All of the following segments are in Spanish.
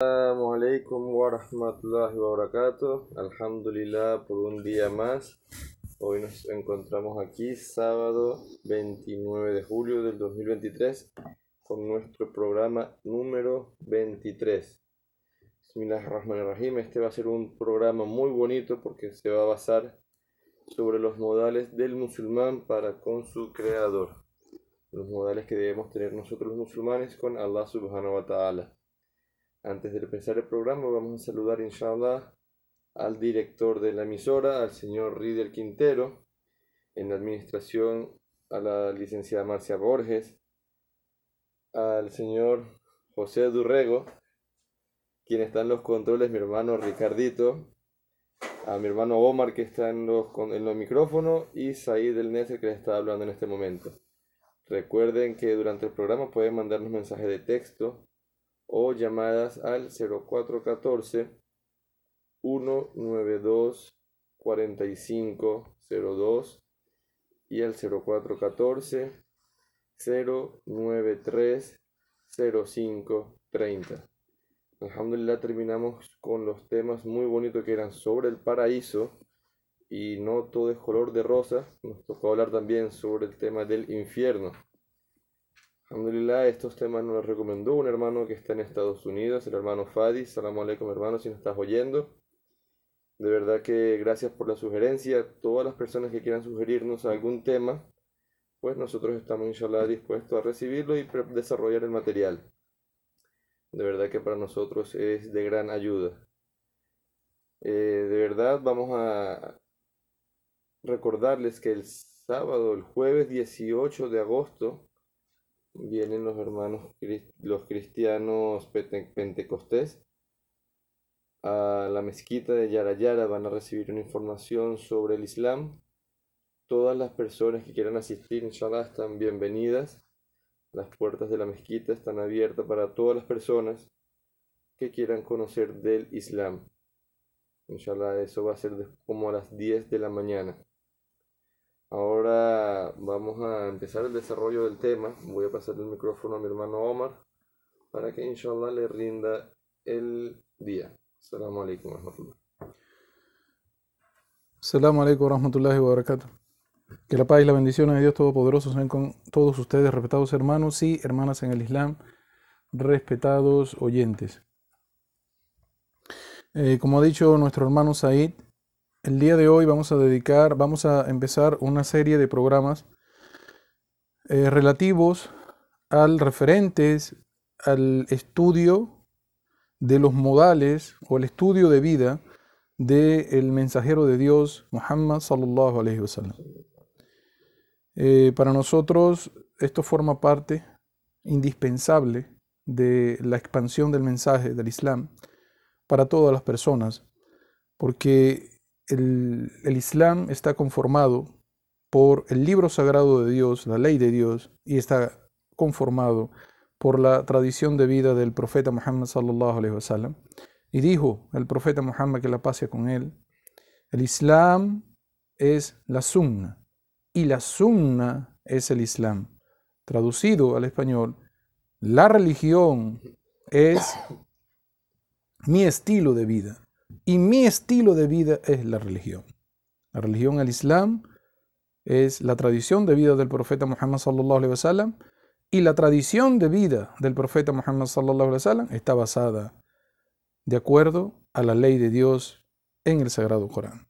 Assalamu alaikum wa rahmatullahi wa barakatuh. Alhamdulillah por un día más. Hoy nos encontramos aquí, sábado 29 de julio del 2023, con nuestro programa número 23. Bismillahirrahmanirrahim. Este va a ser un programa muy bonito porque se va a basar sobre los modales del musulmán para con su creador. Los modales que debemos tener nosotros los musulmanes con Allah subhanahu wa ta'ala. Antes de empezar el programa, vamos a saludar, inshallah, al director de la emisora, al señor Rider Quintero, en la administración, a la licenciada Marcia Borges, al señor José Durrego, quien está en los controles, mi hermano Ricardito, a mi hermano Omar, que está en los, en los micrófonos, y Said del Neser, que les está hablando en este momento. Recuerden que durante el programa pueden mandarnos mensajes de texto o llamadas al 0414 192 4502 y al 0414 093 0530. Alhamdulillah terminamos con los temas muy bonitos que eran sobre el paraíso y no todo es color de rosa. Nos tocó hablar también sobre el tema del infierno. Alhamdulillah, estos temas nos los recomendó un hermano que está en Estados Unidos, el hermano Fadi. Salam alaikum, hermano, si nos estás oyendo. De verdad que gracias por la sugerencia. Todas las personas que quieran sugerirnos algún tema, pues nosotros estamos, inshallah, dispuestos a recibirlo y desarrollar el material. De verdad que para nosotros es de gran ayuda. Eh, de verdad, vamos a recordarles que el sábado, el jueves 18 de agosto, vienen los hermanos, los cristianos pentecostés a la mezquita de Yarayara, van a recibir una información sobre el Islam. Todas las personas que quieran asistir, inshallah, están bienvenidas. Las puertas de la mezquita están abiertas para todas las personas que quieran conocer del Islam. Inshallah, eso va a ser como a las 10 de la mañana. Ahora vamos a empezar el desarrollo del tema. Voy a pasar el micrófono a mi hermano Omar para que inshallah le rinda el día. Assalamu alaikum warahmatullahi Assalamu alaikum warahmatullahi wabarakatuh. Que la paz y la bendición de Dios Todopoderoso sean con todos ustedes, respetados hermanos y hermanas en el Islam, respetados oyentes. Eh, como ha dicho nuestro hermano Said, el día de hoy vamos a dedicar, vamos a empezar una serie de programas eh, relativos al referentes al estudio de los modales o el estudio de vida del mensajero de Dios, Muhammad sallallahu alaihi wasallam. Eh, para nosotros esto forma parte indispensable de la expansión del mensaje del Islam para todas las personas, porque el, Islam está conformado por el libro sagrado de Dios, la ley de Dios, y está conformado por la tradición de vida del profeta Muhammad sallallahu. Y dijo el profeta Muhammad que la pase con él, el Islam es la sunna y la sunna es el Islam. Traducido al español, la religión es mi estilo de vida. Y mi estilo de vida es la religión. La religión, el Islam, es la tradición de vida del profeta Muhammad sallallahu alaihi wasallam y la tradición de vida del profeta Muhammad sallallahu alaihi wasallam está basada de acuerdo a la ley de Dios en el sagrado Corán.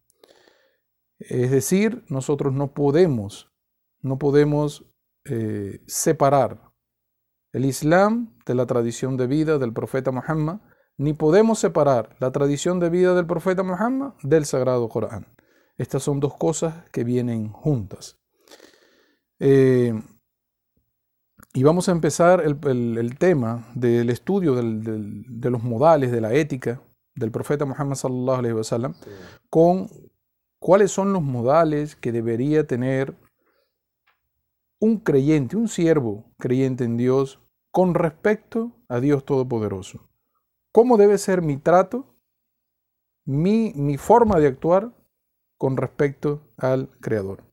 Es decir, nosotros no podemos, no podemos eh, separar el Islam de la tradición de vida del profeta Muhammad ni podemos separar la tradición de vida del profeta Muhammad del sagrado Corán. Estas son dos cosas que vienen juntas. Eh, y vamos a empezar el, tema del estudio de los modales, de la ética del profeta Muhammad sallallahu alaihi wasallam, con cuáles son los modales que debería tener un creyente, un siervo creyente en Dios con respecto a Dios Todopoderoso cómo debe ser mi trato, mi, mi forma de actuar con respecto al Creador.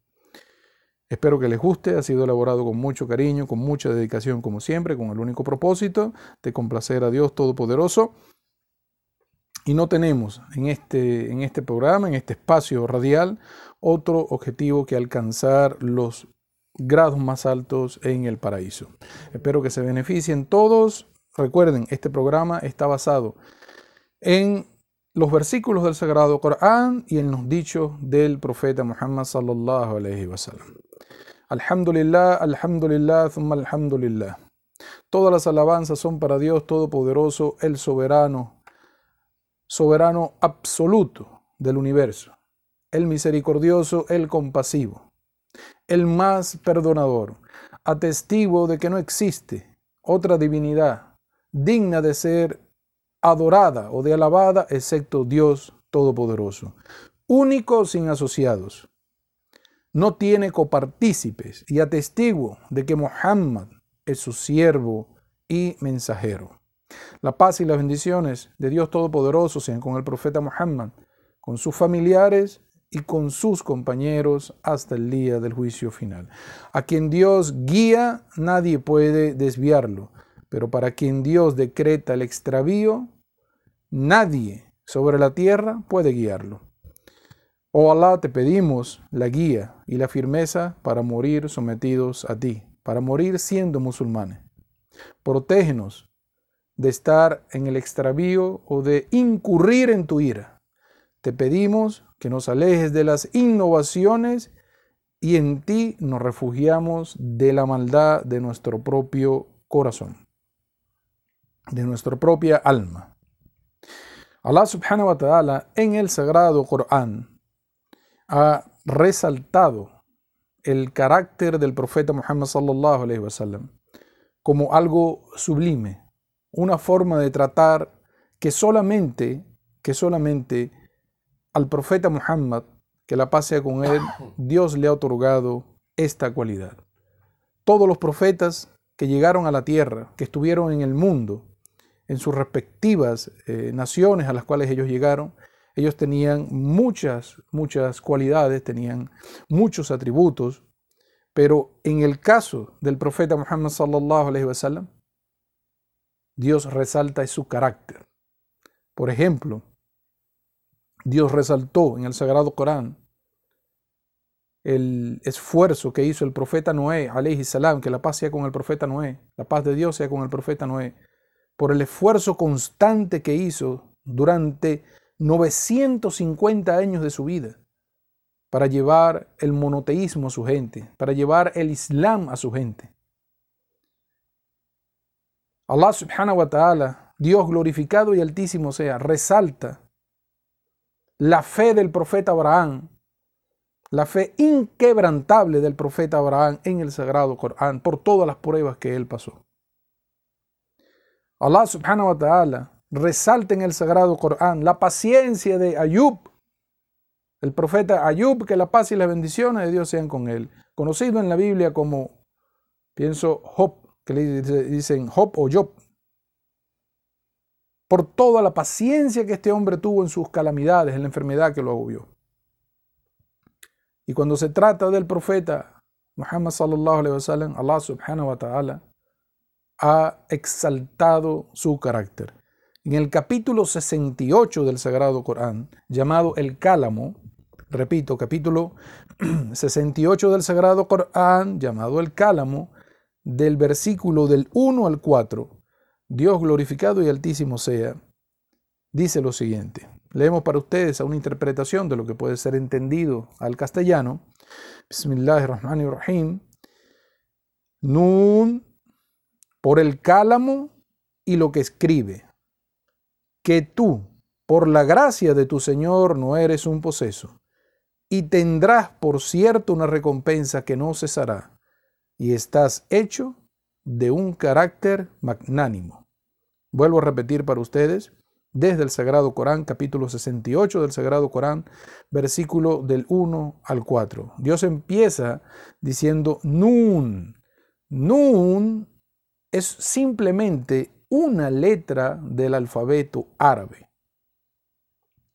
Espero que les guste, ha sido elaborado con mucho cariño, con mucha dedicación como siempre, con el único propósito de complacer a Dios Todopoderoso Y no tenemos en este, en este programa, en este espacio radial, otro objetivo que alcanzar los grados más altos en el paraíso. Espero que se beneficien todos. Recuerden, este programa está basado en los versículos del Sagrado Corán y en los dichos del profeta Muhammad sallallahu alaihi wasallam. Alhamdulillah, alhamdulillah, thumma alhamdulillah. Todas las alabanzas son para Dios Todopoderoso, el soberano, soberano absoluto del universo, el misericordioso, el compasivo, el más perdonador, atestivo de que no existe otra divinidad digna de ser adorada o de alabada excepto Dios Todopoderoso, único sin asociados. No tiene copartícipes y atestiguo de que Muhammad es su siervo y mensajero. La paz y las bendiciones de Dios Todopoderoso sean con el profeta Muhammad, con sus familiares y con sus compañeros hasta el día del juicio final. A quien Dios guía, nadie puede desviarlo, pero para quien Dios decreta el extravío, Nadie sobre la tierra puede guiarlo. Oh Allah, te pedimos la guía y la firmeza para morir sometidos a ti, para morir siendo musulmanes. Protégenos de estar en el extravío o de incurrir en tu ira. Te pedimos que nos alejes de las innovaciones y en ti nos refugiamos de la maldad de nuestro propio corazón, de nuestra propia alma. Allah subhanahu wa ta'ala en el sagrado Corán ha resaltado el carácter del profeta Muhammad sallallahu alaihi wasallam como algo sublime, una forma de tratar que solamente que solamente al profeta Muhammad, que la paz sea con él, Dios le ha otorgado esta cualidad. Todos los profetas que llegaron a la tierra, que estuvieron en el mundo, en sus respectivas eh, naciones a las cuales ellos llegaron, ellos tenían muchas, muchas cualidades, tenían muchos atributos, pero en el caso del profeta Muhammad sallallahu alaihi wasallam, Dios resalta su carácter. Por ejemplo, Dios resaltó en el Sagrado Corán el esfuerzo que hizo el profeta Noé, alayhi que la paz sea con el profeta Noé, la paz de Dios sea con el profeta Noé, por el esfuerzo constante que hizo durante 950 años de su vida para llevar el monoteísmo a su gente, para llevar el Islam a su gente. Allah subhanahu wa ta'ala, Dios glorificado y altísimo sea, resalta la fe del profeta Abraham, la fe inquebrantable del profeta Abraham en el sagrado Corán por todas las pruebas que él pasó. Allah subhanahu wa ta'ala resalta en el sagrado Corán la paciencia de Ayub, el profeta Ayub, que la paz y las bendiciones de Dios sean con él, conocido en la Biblia como, pienso, Job, que le dicen Job o Job, por toda la paciencia que este hombre tuvo en sus calamidades, en la enfermedad que lo agobió. Y cuando se trata del profeta Muhammad sallallahu alaihi wasallam, Allah subhanahu wa ta'ala ha exaltado su carácter. En el capítulo 68 del Sagrado Corán, llamado el Cálamo, repito, capítulo 68 del Sagrado Corán, llamado el Cálamo, del versículo del 1 al 4, Dios glorificado y altísimo sea, dice lo siguiente. Leemos para ustedes a una interpretación de lo que puede ser entendido al castellano. Bismillahirrahmanirrahim. Nun por el cálamo y lo que escribe, que tú, por la gracia de tu Señor, no eres un poseso, y tendrás por cierto una recompensa que no cesará, y estás hecho de un carácter magnánimo. Vuelvo a repetir para ustedes, desde el Sagrado Corán, capítulo 68 del Sagrado Corán, versículo del 1 al 4. Dios empieza diciendo Nun. Nun es simplemente una letra del alfabeto árabe.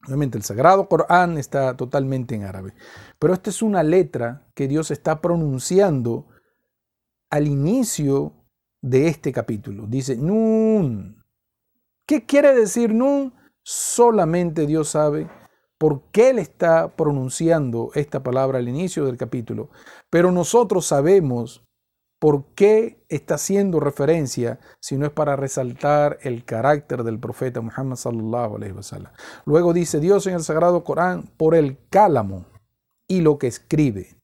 Obviamente el Sagrado Corán está totalmente en árabe, pero esta es una letra que Dios está pronunciando al inicio de este capítulo. Dice Nun. ¿Qué quiere decir Nun? Solamente Dios sabe por qué Él está pronunciando esta palabra al inicio del capítulo. Pero nosotros sabemos por qué está haciendo referencia si no es para resaltar el carácter del profeta Muhammad sallallahu alaihi wasallam. Luego dice Dios en el sagrado Corán por el cálamo y lo que escribe.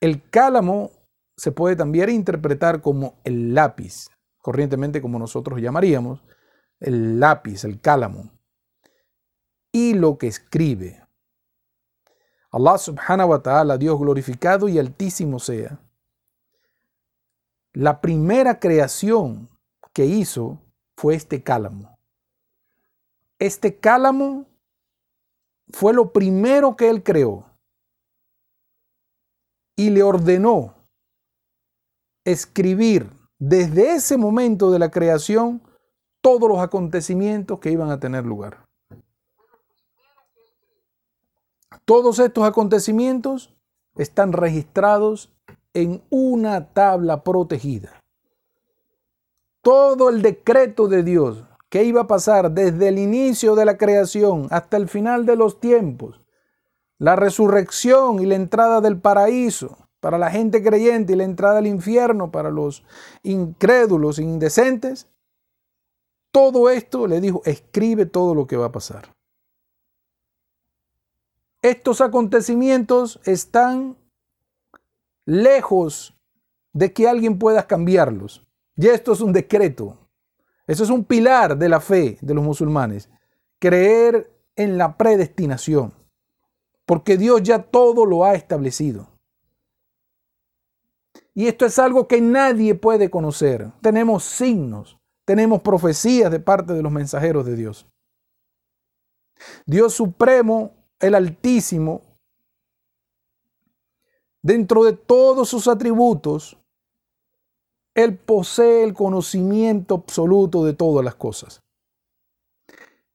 El cálamo se puede también interpretar como el lápiz, corrientemente como nosotros llamaríamos, el lápiz, el cálamo, y lo que escribe. Allah subhanahu wa ta'ala, Dios glorificado y altísimo sea, la primera creación que hizo fue este cálamo. Este cálamo fue lo primero que él creó y le ordenó escribir desde ese momento de la creación todos los acontecimientos que iban a tener lugar. Todos estos acontecimientos están registrados en una tabla protegida. Todo el decreto de Dios que iba a pasar desde el inicio de la creación hasta el final de los tiempos, la resurrección y la entrada del paraíso para la gente creyente y la entrada al infierno para los incrédulos e indecentes, todo esto le dijo, escribe todo lo que va a pasar. Estos acontecimientos están lejos de que alguien pueda cambiarlos. Y esto es un decreto. Eso es un pilar de la fe de los musulmanes. Creer en la predestinación. Porque Dios ya todo lo ha establecido. Y esto es algo que nadie puede conocer. Tenemos signos, tenemos profecías de parte de los mensajeros de Dios. Dios Supremo, el Altísimo, Dentro de todos sus atributos, Él posee el conocimiento absoluto de todas las cosas.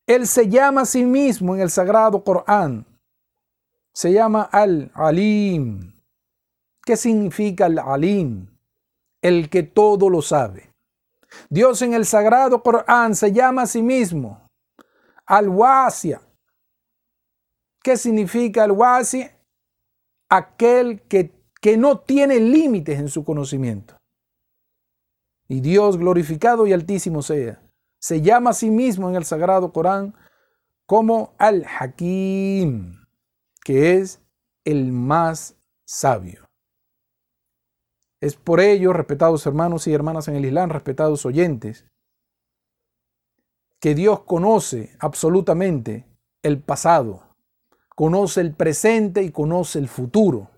Él se llama a sí mismo en el sagrado Corán. Se llama Al-Alim. ¿Qué significa Al-Alim? El que todo lo sabe. Dios en el sagrado Corán se llama a sí mismo Al-Wasia. ¿Qué significa Al-Wasia? Aquel que, que no tiene límites en su conocimiento. Y Dios glorificado y altísimo sea, se llama a sí mismo en el Sagrado Corán como Al-Hakim, que es el más sabio. Es por ello, respetados hermanos y hermanas en el Islam, respetados oyentes, que Dios conoce absolutamente el pasado, conoce el presente y conoce el futuro.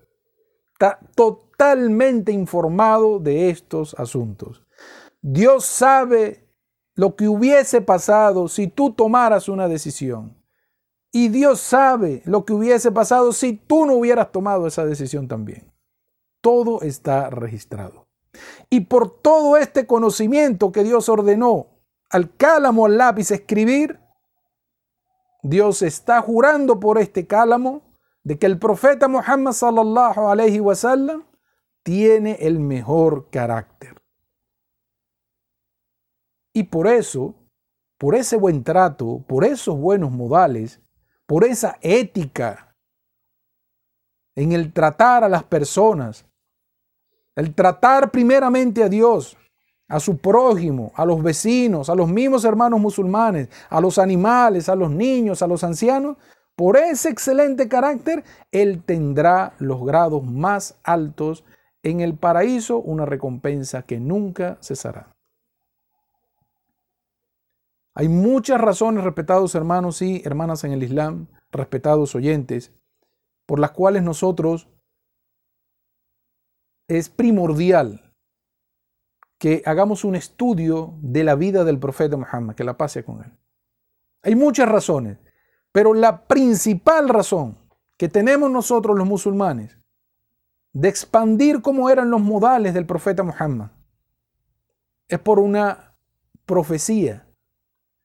Está totalmente informado de estos asuntos. Dios sabe lo que hubiese pasado si tú tomaras una decisión. Y Dios sabe lo que hubiese pasado si tú no hubieras tomado esa decisión también. Todo está registrado. Y por todo este conocimiento que Dios ordenó al cálamo, al lápiz, escribir, Dios está jurando por este cálamo de que el profeta Muhammad sallallahu alaihi wasallam tiene el mejor carácter. Y por eso, por ese buen trato, por esos buenos modales, por esa ética en el tratar a las personas, el tratar primeramente a Dios, a su prójimo, a los vecinos, a los mismos hermanos musulmanes, a los animales, a los niños, a los ancianos, por ese excelente carácter, Él tendrá los grados más altos en el paraíso, una recompensa que nunca cesará. Hay muchas razones, respetados hermanos y hermanas en el Islam, respetados oyentes, por las cuales nosotros es primordial que hagamos un estudio de la vida del profeta Muhammad, que la pase con él. Hay muchas razones, pero la principal razón que tenemos nosotros los musulmanes de expandir cómo eran los modales del profeta Muhammad es por una profecía,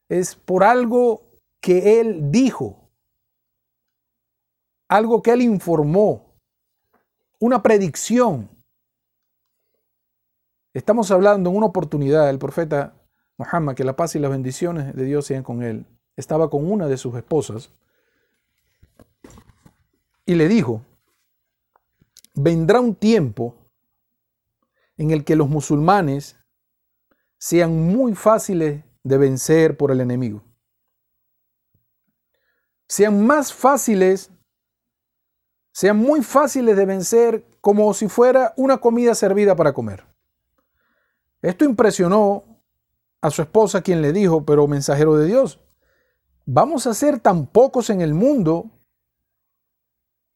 es por algo que él dijo, algo que él informó, una predicción Estamos hablando en una oportunidad del profeta Muhammad, que la paz y las bendiciones de Dios sean con él. estaba con una de sus esposas y le dijo, vendrá un tiempo en el que los musulmanes sean muy fáciles de vencer por el enemigo. Sean más fáciles, sean muy fáciles de vencer como si fuera una comida servida para comer. Esto impresionó a su esposa quien le dijo, pero mensajero de Dios, vamos a ser tan pocos en el mundo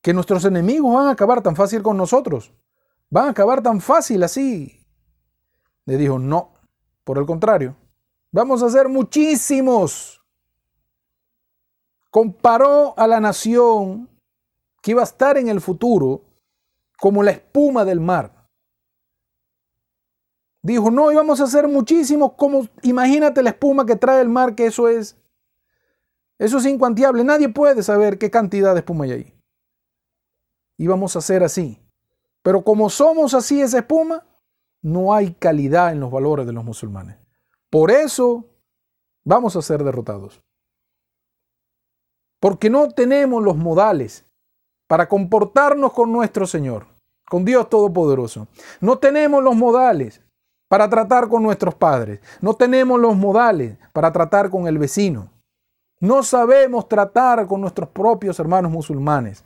que nuestros enemigos van a acabar tan fácil con nosotros. Van a acabar tan fácil así. Le dijo, no, por el contrario, vamos a ser muchísimos. Comparó a la nación que iba a estar en el futuro como la espuma del mar. Dijo, no, íbamos a ser muchísimos como, imagínate la espuma que trae el mar, que eso es, eso es incuantiable. Nadie puede saber qué cantidad de espuma hay ahí íbamos a ser así. Pero como somos así esa espuma, no hay calidad en los valores de los musulmanes. Por eso vamos a ser derrotados. Porque no tenemos los modales para comportarnos con nuestro Señor, con Dios Todopoderoso. No tenemos los modales para tratar con nuestros padres. No tenemos los modales para tratar con el vecino. No sabemos tratar con nuestros propios hermanos musulmanes.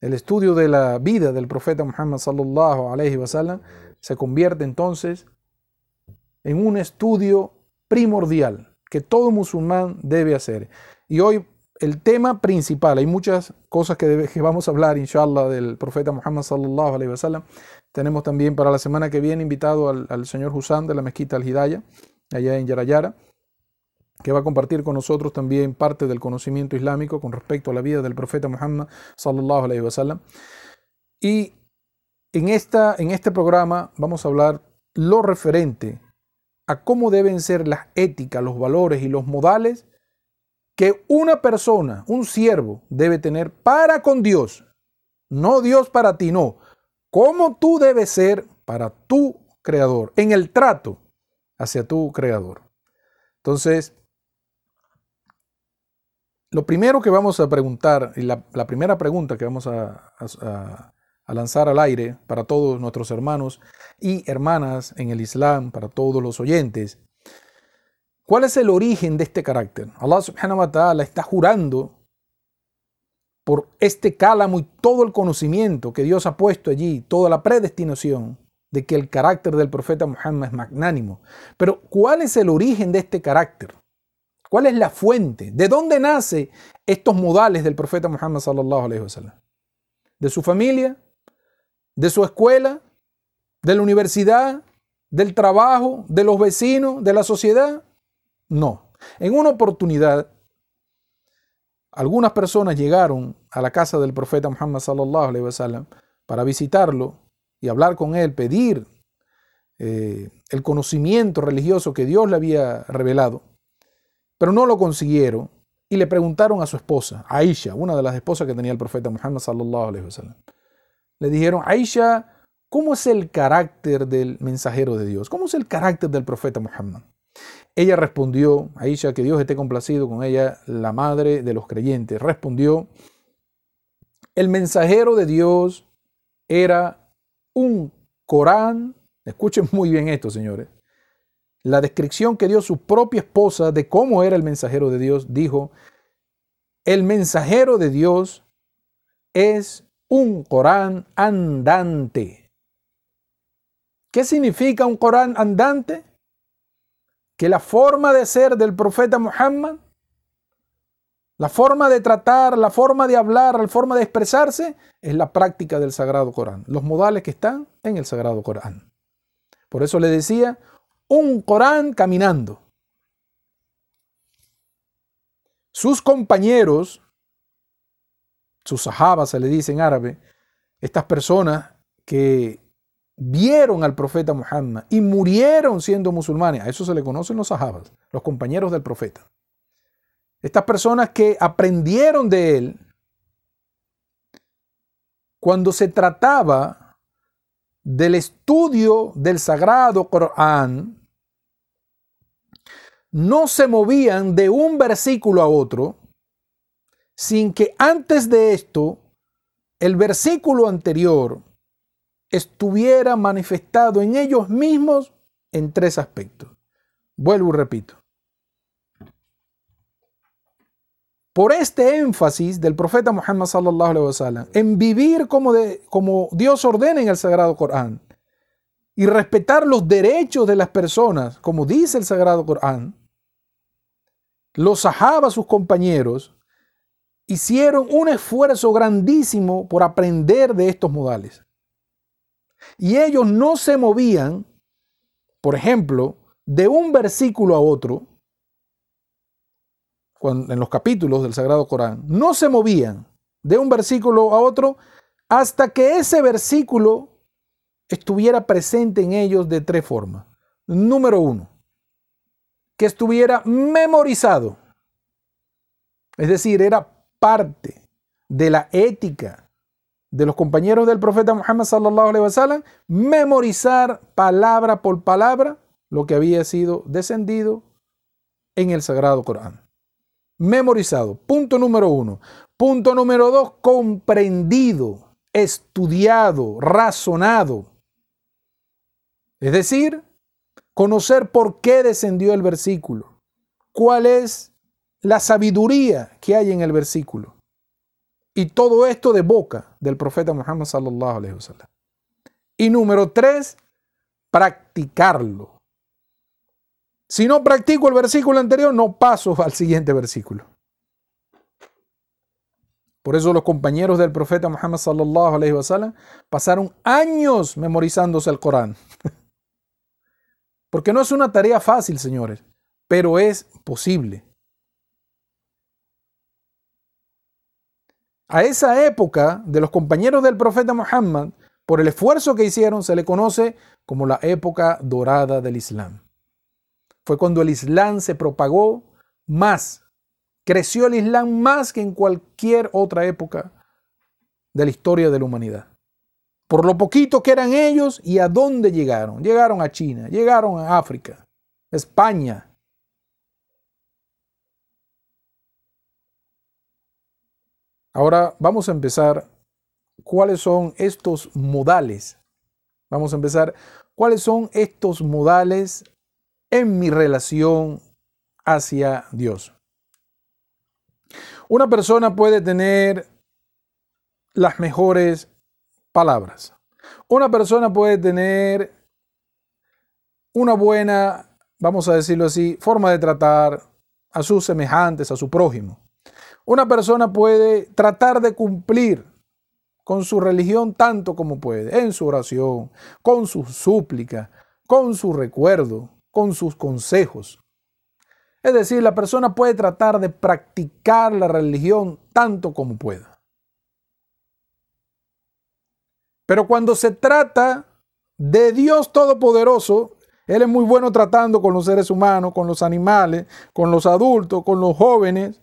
El estudio de la vida del profeta Muhammad sallallahu alaihi wasallam se convierte entonces en un estudio primordial que todo musulmán debe hacer. Y hoy el tema principal, hay muchas cosas que, vamos a hablar, inshallah, del profeta Muhammad sallallahu alaihi wasallam. Tenemos también para la semana que viene invitado al, al señor Husam de la mezquita Al-Hidayah, allá en Yarayara que va a compartir con nosotros también parte del conocimiento islámico con respecto a la vida del profeta Muhammad sallallahu. Y en, esta, en este programa vamos a hablar lo referente a cómo deben ser las éticas, los valores y los modales que una persona, un siervo, debe tener para con Dios. No Dios para ti, no. Cómo tú debes ser para tu creador, en el trato hacia tu creador. Entonces, lo primero que vamos a preguntar, y la, primera pregunta que vamos a, a, lanzar al aire para todos nuestros hermanos y hermanas en el Islam, para todos los oyentes, ¿cuál es el origen de este carácter? Allah subhanahu wa ta'ala está jurando por este cálamo y todo el conocimiento que Dios ha puesto allí, toda la predestinación de que el carácter del profeta Muhammad es magnánimo. Pero ¿cuál es el origen de este carácter? ¿Cuál es la fuente? ¿De dónde nace estos modales del profeta Muhammad sallallahu alaihi wasallam? ¿De su familia? ¿De su escuela? ¿De la universidad? ¿Del trabajo? ¿De los vecinos? ¿De la sociedad? No. En una oportunidad, algunas personas llegaron a la casa del profeta Muhammad sallallahu alaihi wasallam para visitarlo y hablar con él, pedir eh, el conocimiento religioso que Dios le había revelado pero no lo consiguieron y le preguntaron a su esposa, Aisha, una de las esposas que tenía el profeta Muhammad sallallahu alaihi wasallam. Le dijeron, Aisha, ¿cómo es el carácter del mensajero de Dios? ¿Cómo es el carácter del profeta Muhammad? Ella respondió, Aisha, que Dios esté complacido con ella, la madre de los creyentes, respondió, el mensajero de Dios era un Corán, escuchen muy bien esto, señores, la descripción que dio su propia esposa de cómo era el mensajero de Dios, dijo, el mensajero de Dios es un Corán andante. ¿Qué significa un Corán andante? Que la forma de ser del profeta Muhammad, la forma de tratar, la forma de hablar, la forma de expresarse, es la práctica del Sagrado Corán, los modales que están en el Sagrado Corán. Por eso le decía, un Corán caminando. Sus compañeros, sus sahabas se le dice en árabe, estas personas que vieron al profeta Muhammad y murieron siendo musulmanes, a eso se le conocen los sahabas, los compañeros del profeta. Estas personas que aprendieron de él cuando se trataba del estudio del sagrado Corán, no se movían de un versículo a otro sin que antes de esto el versículo anterior estuviera manifestado en ellos mismos en tres aspectos. Vuelvo y repito. Por este énfasis del profeta Muhammad sallallahu alaihi wasallam en vivir como, como Dios ordena en el Sagrado Corán y respetar los derechos de las personas, como dice el Sagrado Corán, los sahaba, sus compañeros, hicieron un esfuerzo grandísimo por aprender de estos modales. Y ellos no se movían, por ejemplo, de un versículo a otro, en los capítulos del Sagrado Corán, no se movían de un versículo a otro hasta que ese versículo estuviera presente en ellos de tres formas. Número uno, que estuviera memorizado. Es decir, era parte de la ética de los compañeros del profeta Muhammad sallallahu alaihi wasallam memorizar palabra por palabra lo que había sido descendido en el sagrado Corán. Memorizado. Punto número uno. Punto número dos, comprendido, estudiado, razonado. Es decir, conocer por qué descendió el versículo, cuál es la sabiduría que hay en el versículo. Y todo esto de boca del profeta Muhammad sallallahu alaihi wasallam. Y número tres, practicarlo. Si no practico el versículo anterior, no paso al siguiente versículo. Por eso los compañeros del profeta Muhammad sallallahu alaihi wasallam pasaron años memorizándose el Corán. Porque no es una tarea fácil, señores, pero es posible. A esa época de los compañeros del profeta Muhammad, por el esfuerzo que hicieron, se le conoce como la época dorada del Islam. Fue cuando el Islam se propagó más, creció el Islam más que en cualquier otra época de la historia de la humanidad. Por lo poquito que eran ellos y a dónde llegaron. Llegaron a China, llegaron a África, España, Ahora vamos a empezar cuáles son estos modales. Vamos a empezar cuáles son estos modales en mi relación hacia Dios. Una persona puede tener las mejores palabras. Una persona puede tener una buena, vamos a decirlo así, forma de tratar a sus semejantes, a su prójimo. Una persona puede tratar de cumplir con su religión tanto como puede, en su oración, con sus súplicas, con su recuerdo, con sus consejos. Es decir, la persona puede tratar de practicar la religión tanto como pueda. Pero cuando se trata de Dios Todopoderoso, Él es muy bueno tratando con los seres humanos, con los animales, con los adultos, con los jóvenes,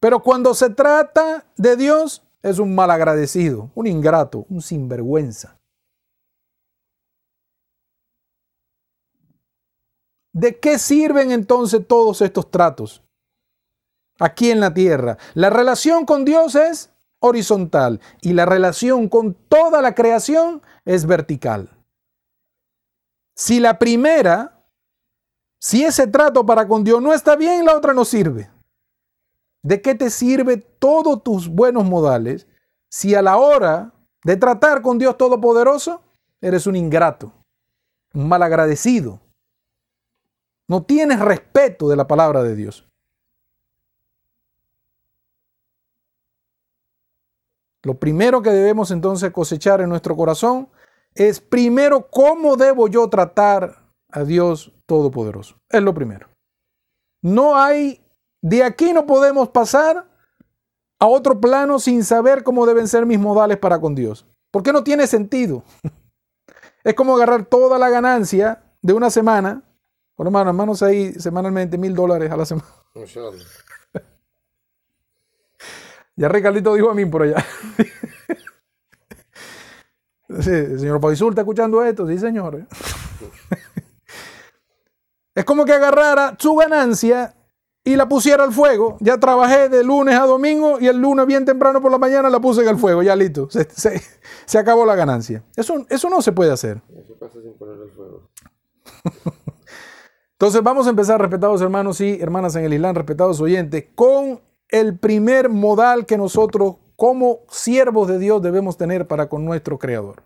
pero cuando se trata de Dios, es un malagradecido, un ingrato, un sinvergüenza. ¿De qué sirven entonces todos estos tratos aquí en la tierra? La relación con Dios es horizontal y la relación con toda la creación es vertical. Si la primera, si ese trato para con Dios no está bien, la otra no sirve. ¿De qué te sirve todos tus buenos modales si a la hora de tratar con Dios Todopoderoso eres un ingrato, un malagradecido? No tienes respeto de la palabra de Dios. Lo primero que debemos entonces cosechar en nuestro corazón es primero cómo debo yo tratar a Dios Todopoderoso. Es lo primero. No hay de aquí no podemos pasar a otro plano sin saber cómo deben ser mis modales para con Dios. Porque no tiene sentido. Es como agarrar toda la ganancia de una semana. Por hermano, hermanos ahí semanalmente mil dólares a la semana. ya Ricardito dijo a mí por allá. señor Paisur está escuchando esto, sí señor. Es como que agarrara su ganancia y la pusiera al fuego. Ya trabajé de lunes a domingo y el lunes bien temprano por la mañana la puse en el fuego, ya listo. Se, acabó la ganancia. Eso, eso no se puede hacer. Eso pasa sin poner el fuego. Entonces vamos a empezar, respetados hermanos y hermanas en el Islam, respetados oyentes, con el primer modal que nosotros como siervos de Dios debemos tener para con nuestro Creador.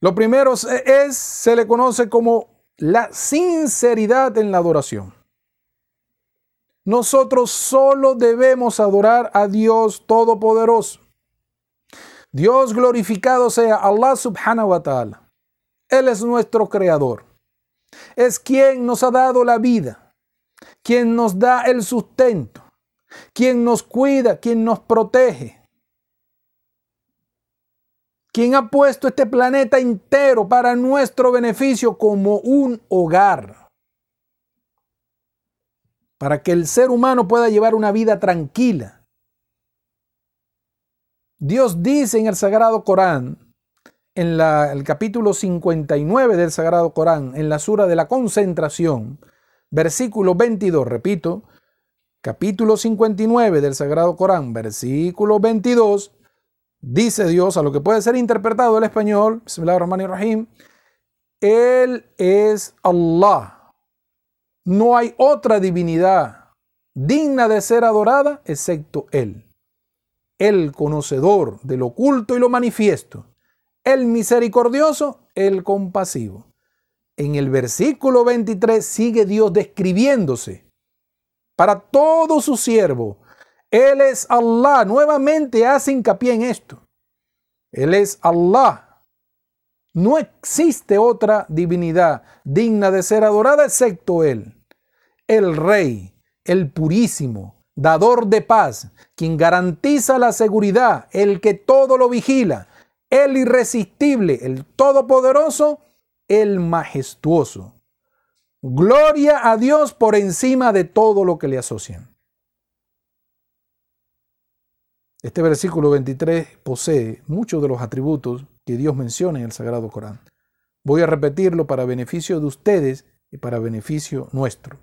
Lo primero es, se le conoce como la sinceridad en la adoración. Nosotros solo debemos adorar a Dios Todopoderoso. Dios glorificado sea Allah subhanahu wa ta'ala. Él es nuestro creador es quien nos ha dado la vida, quien nos da el sustento, quien nos cuida, quien nos protege, quien ha puesto este planeta entero para nuestro beneficio como un hogar, para que el ser humano pueda llevar una vida tranquila. Dios dice en el Sagrado Corán, en el capítulo 59 del Sagrado Corán, en la sura de la concentración, versículo 22, repito, capítulo 59 del Sagrado Corán, versículo 22, dice Dios, a lo que puede ser interpretado el español, Rahim, Él es Allah. No hay otra divinidad digna de ser adorada excepto Él. El conocedor de lo oculto y lo manifiesto el misericordioso, el compasivo. En el versículo 23 sigue Dios describiéndose para todo su siervo. Él es Allah. Nuevamente hace hincapié en esto. Él es Allah. No existe otra divinidad digna de ser adorada excepto Él. El Rey, el Purísimo, dador de paz, quien garantiza la seguridad, el que todo lo vigila, el irresistible, el todopoderoso, el majestuoso. Gloria a Dios por encima de todo lo que le asocian. Este versículo 23 posee muchos de los atributos que Dios menciona en el Sagrado Corán. Voy a repetirlo para beneficio de ustedes y para beneficio nuestro.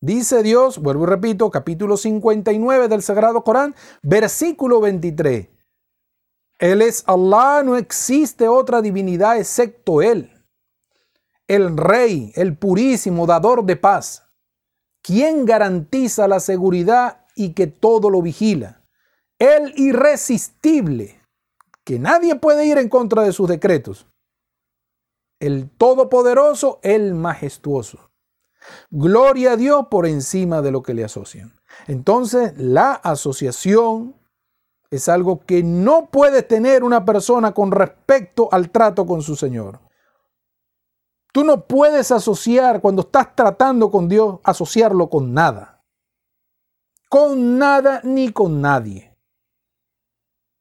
Dice Dios, vuelvo y repito, capítulo 59 del Sagrado Corán, versículo 23. Él es Allah, no existe otra divinidad excepto Él. El Rey, el purísimo, dador de paz. Quien garantiza la seguridad y que todo lo vigila. El irresistible, que nadie puede ir en contra de sus decretos. El todopoderoso, el majestuoso. Gloria a Dios por encima de lo que le asocian. Entonces, la asociación es algo que no puede tener una persona con respecto al trato con su Señor. Tú no puedes asociar cuando estás tratando con Dios, asociarlo con nada. Con nada ni con nadie.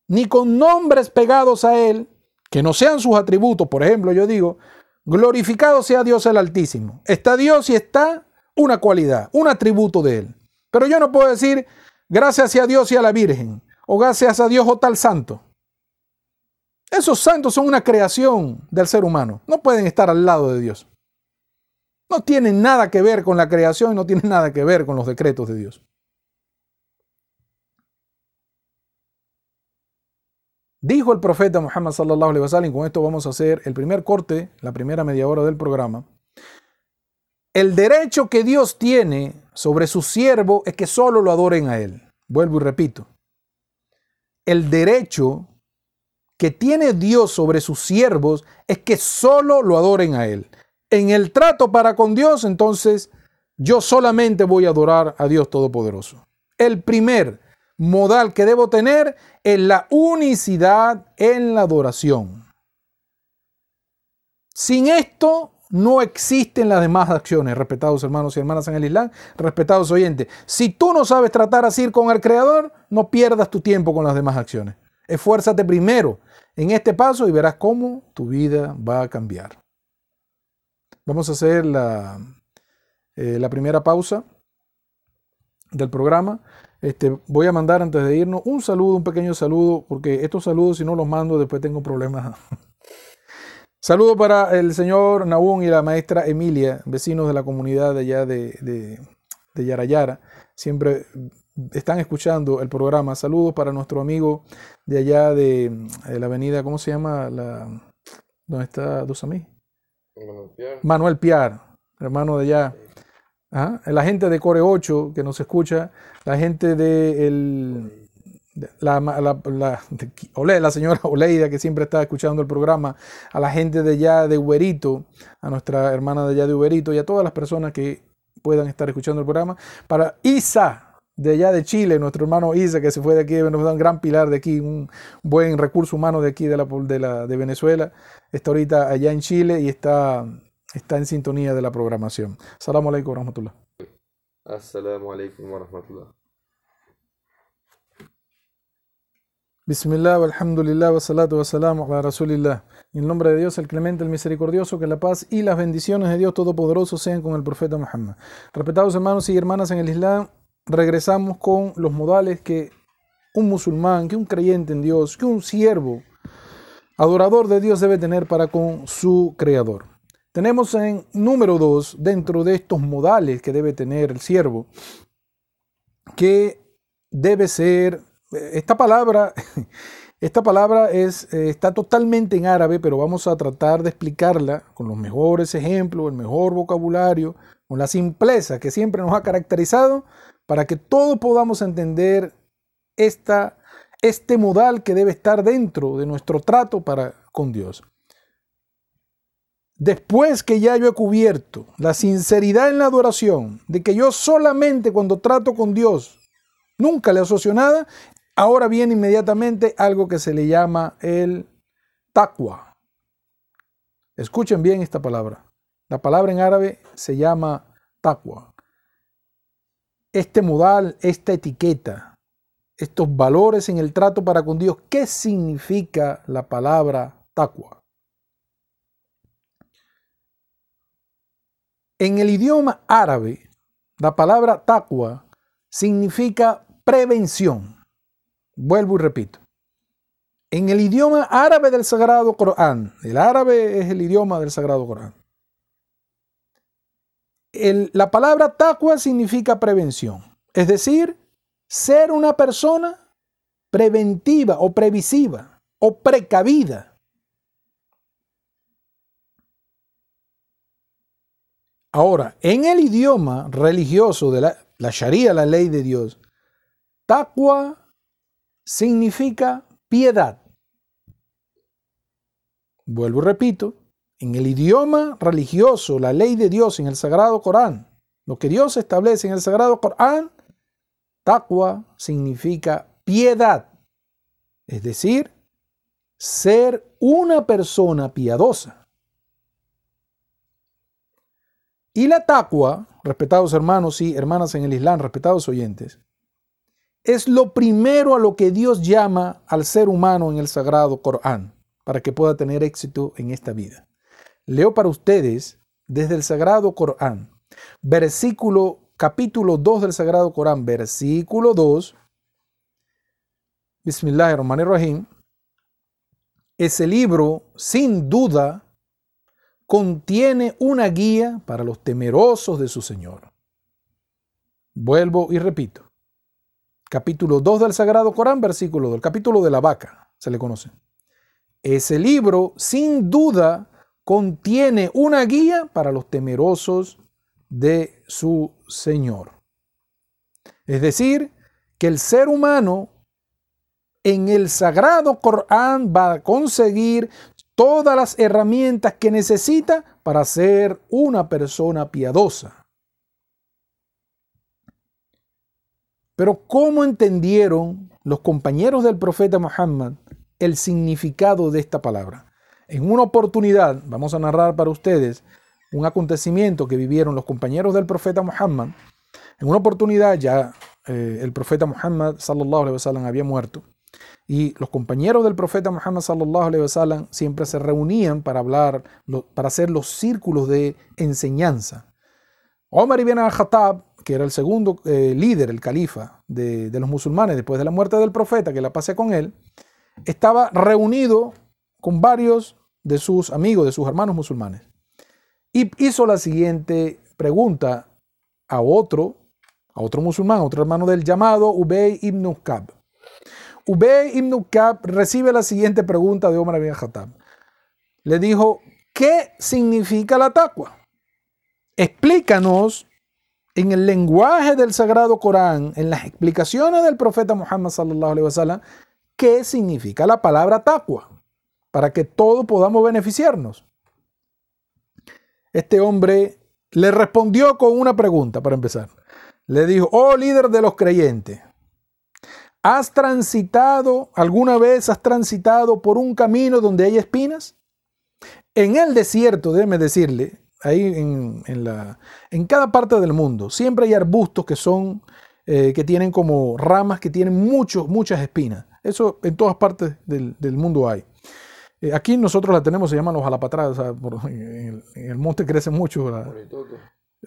Ni con nombres pegados a Él, que no sean sus atributos. Por ejemplo, yo digo, glorificado sea Dios el Altísimo. Está Dios y está una cualidad, un atributo de Él. Pero yo no puedo decir, gracias sea Dios y a la Virgen o gracias a Dios o tal santo. Esos santos son una creación del ser humano, no pueden estar al lado de Dios. No tienen nada que ver con la creación y no tienen nada que ver con los decretos de Dios. Dijo el profeta Muhammad sallallahu alaihi wasallam, con esto vamos a hacer el primer corte, la primera media hora del programa. El derecho que Dios tiene sobre su siervo es que solo lo adoren a él. Vuelvo y repito el derecho que tiene Dios sobre sus siervos es que solo lo adoren a Él. En el trato para con Dios, entonces, yo solamente voy a adorar a Dios Todopoderoso. El primer modal que debo tener es la unicidad en la adoración. Sin esto, no existen las demás acciones, respetados hermanos y hermanas en el Islam, respetados oyentes. Si tú no sabes tratar así con el Creador, no pierdas tu tiempo con las demás acciones. Esfuérzate primero en este paso y verás cómo tu vida va a cambiar. Vamos a hacer la, eh, la primera pausa del programa. Este, voy a mandar antes de irnos un saludo, un pequeño saludo, porque estos saludos si no los mando después tengo problemas Saludo para el señor Nahún y la maestra Emilia, vecinos de la comunidad de allá de, de, de Yarayara. Siempre están escuchando el programa. Saludos para nuestro amigo de allá de, la avenida, ¿cómo se llama? La, ¿Dónde está Dusamí? Manuel Piar. Manuel Piar, hermano de allá. La gente de Core 8 que nos escucha, la gente de el, la, la, la, la, señora Oleida que siempre está escuchando el programa, a la gente de allá de Uberito, a nuestra hermana de allá de Uberito y a todas las personas que puedan estar escuchando el programa. Para Isa, de allá de Chile, nuestro hermano Isa, que se fue de aquí, nos da un gran pilar de aquí, un buen recurso humano de aquí de, la, de, la, de Venezuela, está ahorita allá en Chile y está, está en sintonía de la programación. Assalamu alaikum wa rahmatullah. Assalamu alaikum wa rahmatullah. Bismillah, alhamdulillah, wa salatu wa salam ala rasulillah. En el nombre de Dios, el clemente, el misericordioso, que la paz y las bendiciones de Dios Todopoderoso sean con el profeta Muhammad. Respetados hermanos y hermanas en el Islam, regresamos con los modales que un musulmán, que un creyente en Dios, que un siervo, adorador de Dios debe tener para con su creador. Tenemos en número dos, dentro de estos modales que debe tener el siervo, que debe ser, esta palabra, esta palabra es, está totalmente en árabe, pero vamos a tratar de explicarla con los mejores ejemplos, el mejor vocabulario, con la simpleza que siempre nos ha caracterizado para que todos podamos entender esta, este modal que debe estar dentro de nuestro trato con Dios. Después que ya yo he cubierto la sinceridad en la adoración, de que yo solamente cuando trato con Dios nunca le asocio nada, ahora viene inmediatamente algo que se le llama el taqwa. Escuchen bien esta palabra. La palabra en árabe se llama taqwa este modal, esta etiqueta, estos valores en el trato para con Dios. ¿Qué significa la palabra taqwa? En el idioma árabe, la palabra taqwa significa prevención. Vuelvo y repito. En el idioma árabe del Sagrado Corán, el árabe es el idioma del Sagrado Corán la palabra taqwa significa prevención, es decir, ser una persona preventiva o previsiva o precavida. Ahora, en el idioma religioso de la, Sharia, la ley de Dios, taqwa significa piedad. Vuelvo y repito, en el idioma religioso, la ley de Dios en el Sagrado Corán, lo que Dios establece en el Sagrado Corán, taqwa significa piedad, es decir, ser una persona piadosa. Y la taqwa, respetados hermanos y hermanas en el Islam, respetados oyentes, es lo primero a lo que Dios llama al ser humano en el Sagrado Corán para que pueda tener éxito en esta vida. Leo para ustedes desde el Sagrado Corán, versículo, capítulo 2 del Sagrado Corán, versículo 2. Bismillahirrahmanirrahim. Ese libro, sin duda, contiene una guía para los temerosos de su Señor. Vuelvo y repito. Capítulo 2 del Sagrado Corán, versículo 2, el capítulo de la vaca, se le conoce. Ese libro, sin duda, contiene una guía para los temerosos de su Señor. Es decir, que el ser humano en el sagrado Corán va a conseguir todas las herramientas que necesita para ser una persona piadosa. Pero ¿cómo entendieron los compañeros del profeta Muhammad el significado de esta palabra? En una oportunidad, vamos a narrar para ustedes un acontecimiento que vivieron los compañeros del profeta Muhammad. En una oportunidad ya eh, el profeta Muhammad sallallahu alaihi wasallam había muerto y los compañeros del profeta Muhammad sallallahu alaihi wasallam siempre se reunían para hablar, para hacer los círculos de enseñanza. Omar ibn al-Khattab, que era el segundo eh, líder, el califa de, los musulmanes después de la muerte del profeta, que la pasé con él, estaba reunido con varios de sus amigos, de sus hermanos musulmanes. Y hizo la siguiente pregunta a otro, a otro musulmán, otro hermano del llamado Ubey ibn Kab. Ubey ibn Kab recibe la siguiente pregunta de Omar ibn Khattab. Le dijo, ¿qué significa la taqwa? Explícanos en el lenguaje del Sagrado Corán, en las explicaciones del profeta Muhammad sallallahu alaihi wasallam, qué significa la palabra taqwa, para que todos podamos beneficiarnos. Este hombre le respondió con una pregunta para empezar. Le dijo, oh líder de los creyentes, ¿has transitado, alguna vez has transitado por un camino donde hay espinas? En el desierto, déjeme decirle, ahí en, la, en cada parte del mundo, siempre hay arbustos que son, eh, que tienen como ramas que tienen muchos, muchas espinas. Eso en todas partes del, mundo hay. Eh, aquí nosotros la tenemos, se llaman los jalapatradas, en, el, monte crece mucho.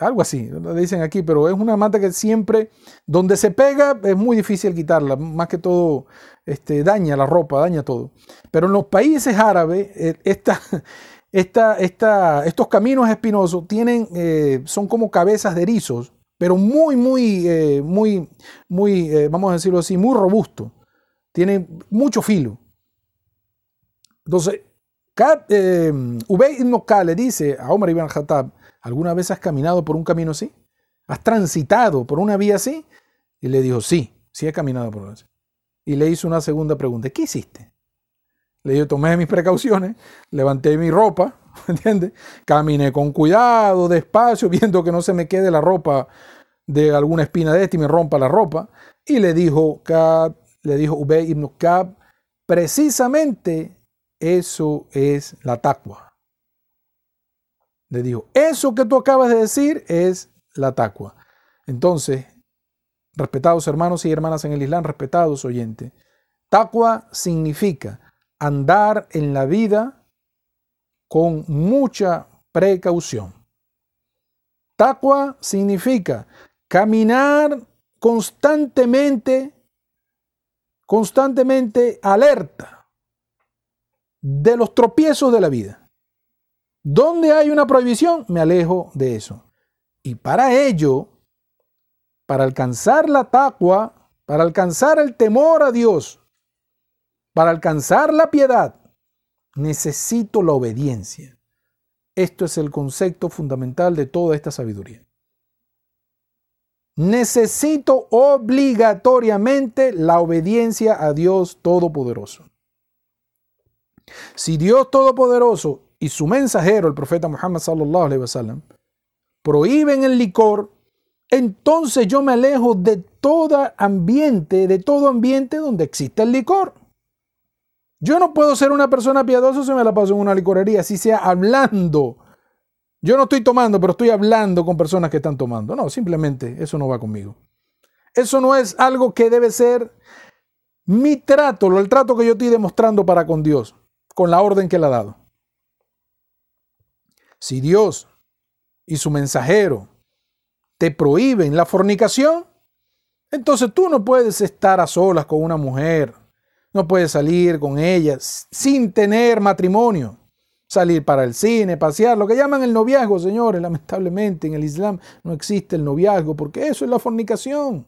Algo así, dicen aquí, pero es una mata que siempre, donde se pega, es muy difícil quitarla, más que todo este, daña la ropa, daña todo. Pero en los países árabes, eh, estos caminos espinosos tienen, eh, son como cabezas de erizos, pero muy, muy, muy, muy, vamos a decirlo así, muy robusto tiene mucho filo. Entonces, eh, Ubey ibn le dice a Omar ibn Khattab, ¿alguna vez has caminado por un camino así? ¿Has transitado por una vía así? Y le dijo, sí, sí he caminado por así. Y le hizo una segunda pregunta, ¿qué hiciste? Le dijo, tomé mis precauciones, levanté mi ropa, ¿entiendes? Caminé con cuidado, despacio, viendo que no se me quede la ropa de alguna espina de este y me rompa la ropa. Y le dijo, le dijo Ubey ibn Kab, precisamente eso es la taqwa. Le dijo, eso que tú acabas de decir es la taqwa. Entonces, respetados hermanos y hermanas en el Islam, respetados oyentes, taqwa significa andar en la vida con mucha precaución. Taqwa significa caminar constantemente constantemente alerta de los tropiezos de la vida. Donde hay una prohibición, me alejo de eso. Y para ello, para alcanzar la taqwa, para alcanzar el temor a Dios, para alcanzar la piedad, necesito la obediencia. Esto es el concepto fundamental de toda esta sabiduría necesito obligatoriamente la obediencia a Dios Todopoderoso. Si Dios Todopoderoso y su mensajero, el profeta Muhammad sallallahu alaihi wasallam, prohíben el licor, entonces yo me alejo de todo ambiente, de todo ambiente donde existe el licor. Yo no puedo ser una persona piadosa si me la paso en una licorería, si sea hablando yo no estoy tomando, pero estoy hablando con personas que están tomando. No, simplemente eso no va conmigo. Eso no es algo que debe ser mi trato, el trato que yo estoy demostrando para con Dios, con la orden que Él ha dado. Si Dios y su mensajero te prohíben la fornicación, entonces tú no puedes estar a solas con una mujer, no puedes salir con ella sin tener matrimonio salir para el cine, pasear, lo que llaman el noviazgo, señores. Lamentablemente en el Islam no existe el noviazgo porque eso es la fornicación.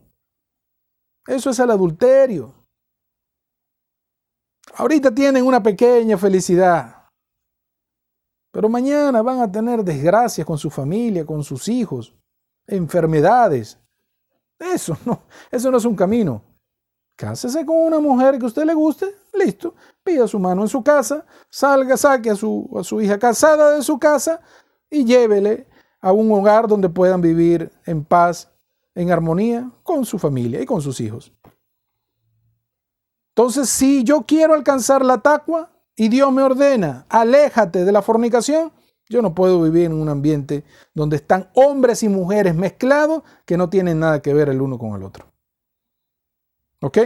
Eso es el adulterio. Ahorita tienen una pequeña felicidad, pero mañana van a tener desgracias con su familia, con sus hijos, enfermedades. Eso no, eso no es un camino. Cásese con una mujer que a usted le guste, listo. Pida su mano en su casa, salga, saque a su, a su hija casada de su casa y llévele a un hogar donde puedan vivir en paz, en armonía con su familia y con sus hijos. Entonces, si yo quiero alcanzar la taqua y Dios me ordena, aléjate de la fornicación, yo no puedo vivir en un ambiente donde están hombres y mujeres mezclados que no tienen nada que ver el uno con el otro. ¿Ok?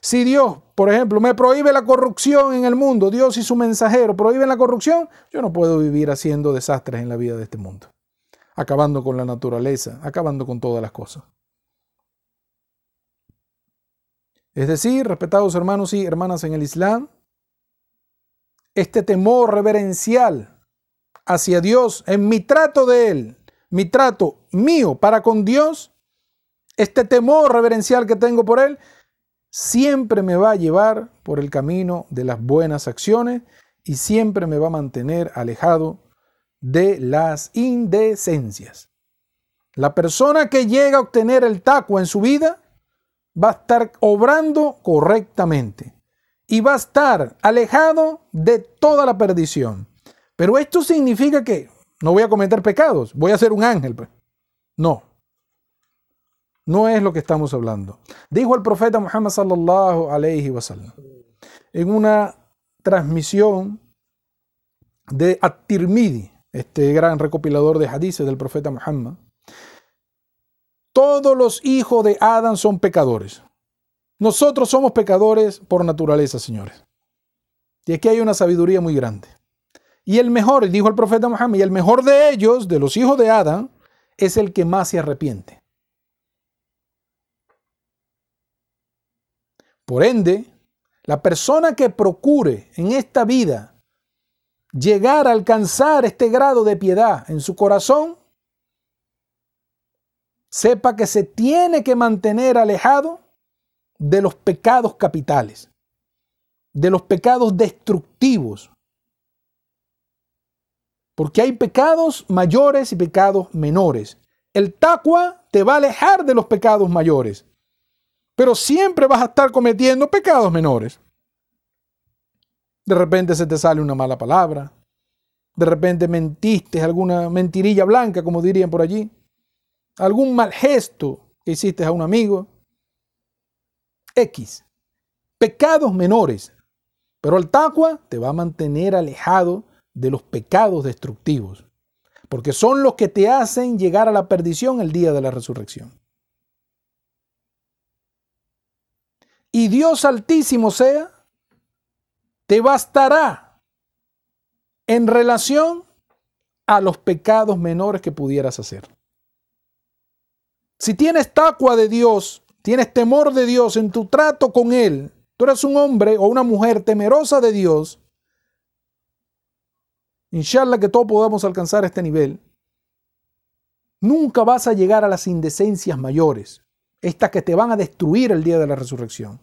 Si Dios, por ejemplo, me prohíbe la corrupción en el mundo, Dios y su mensajero prohíben la corrupción, yo no puedo vivir haciendo desastres en la vida de este mundo, acabando con la naturaleza, acabando con todas las cosas. Es decir, respetados hermanos y hermanas en el Islam, este temor reverencial hacia Dios en mi trato de Él, mi trato mío para con Dios, este temor reverencial que tengo por Él, siempre me va a llevar por el camino de las buenas acciones y siempre me va a mantener alejado de las indecencias. La persona que llega a obtener el taco en su vida va a estar obrando correctamente y va a estar alejado de toda la perdición. Pero esto significa que no voy a cometer pecados, voy a ser un ángel. Pues. No. No es lo que estamos hablando. Dijo el profeta Muhammad sallallahu alayhi wa sallam en una transmisión de At-Tirmidhi, este gran recopilador de hadices del profeta Muhammad. Todos los hijos de Adán son pecadores. Nosotros somos pecadores por naturaleza, señores. Y aquí hay una sabiduría muy grande. Y el mejor, dijo el profeta Muhammad, y el mejor de ellos, de los hijos de Adán, es el que más se arrepiente. Por ende, la persona que procure en esta vida llegar a alcanzar este grado de piedad en su corazón, sepa que se tiene que mantener alejado de los pecados capitales, de los pecados destructivos. Porque hay pecados mayores y pecados menores. El taqwa te va a alejar de los pecados mayores, pero siempre vas a estar cometiendo pecados menores. De repente se te sale una mala palabra, de repente mentiste alguna mentirilla blanca, como dirían por allí, algún mal gesto que hiciste a un amigo, X. Pecados menores. Pero el taqwa te va a mantener alejado de los pecados destructivos, porque son los que te hacen llegar a la perdición el día de la resurrección. Y Dios altísimo sea, te bastará en relación a los pecados menores que pudieras hacer. Si tienes taqwa de Dios, tienes temor de Dios en tu trato con Él, tú eres un hombre o una mujer temerosa de Dios, inshallah que todos podamos alcanzar este nivel, nunca vas a llegar a las indecencias mayores, estas que te van a destruir el día de la resurrección.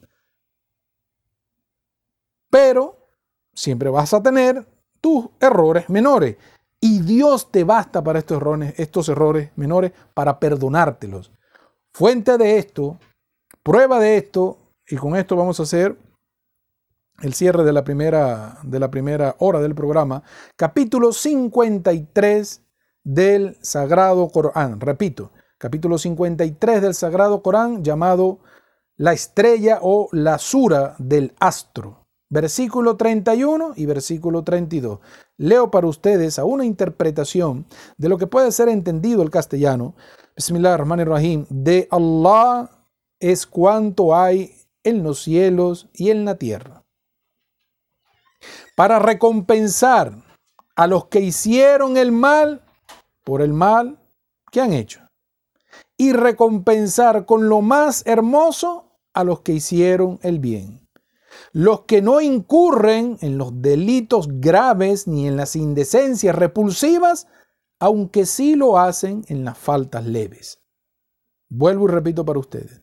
Pero siempre vas a tener tus errores menores. Y Dios te basta para estos errores, estos errores menores para perdonártelos. Fuente de esto Prueba de esto, y con esto vamos a hacer el cierre de la primera, de la primera hora del programa, capítulo 53 del Sagrado Corán. Repito, capítulo 53 del Sagrado Corán llamado La estrella o la sura del astro. Versículo 31 y versículo 32. Leo para ustedes a una interpretación de lo que puede ser entendido el castellano. Bismillah ar rahim De Allah es cuanto hay en los cielos y en la tierra. Para recompensar a los que hicieron el mal por el mal que han hecho. Y recompensar con lo más hermoso a los que hicieron el bien. Los que no incurren en los delitos graves ni en las indecencias repulsivas, aunque sí lo hacen en las faltas leves. Vuelvo y repito para ustedes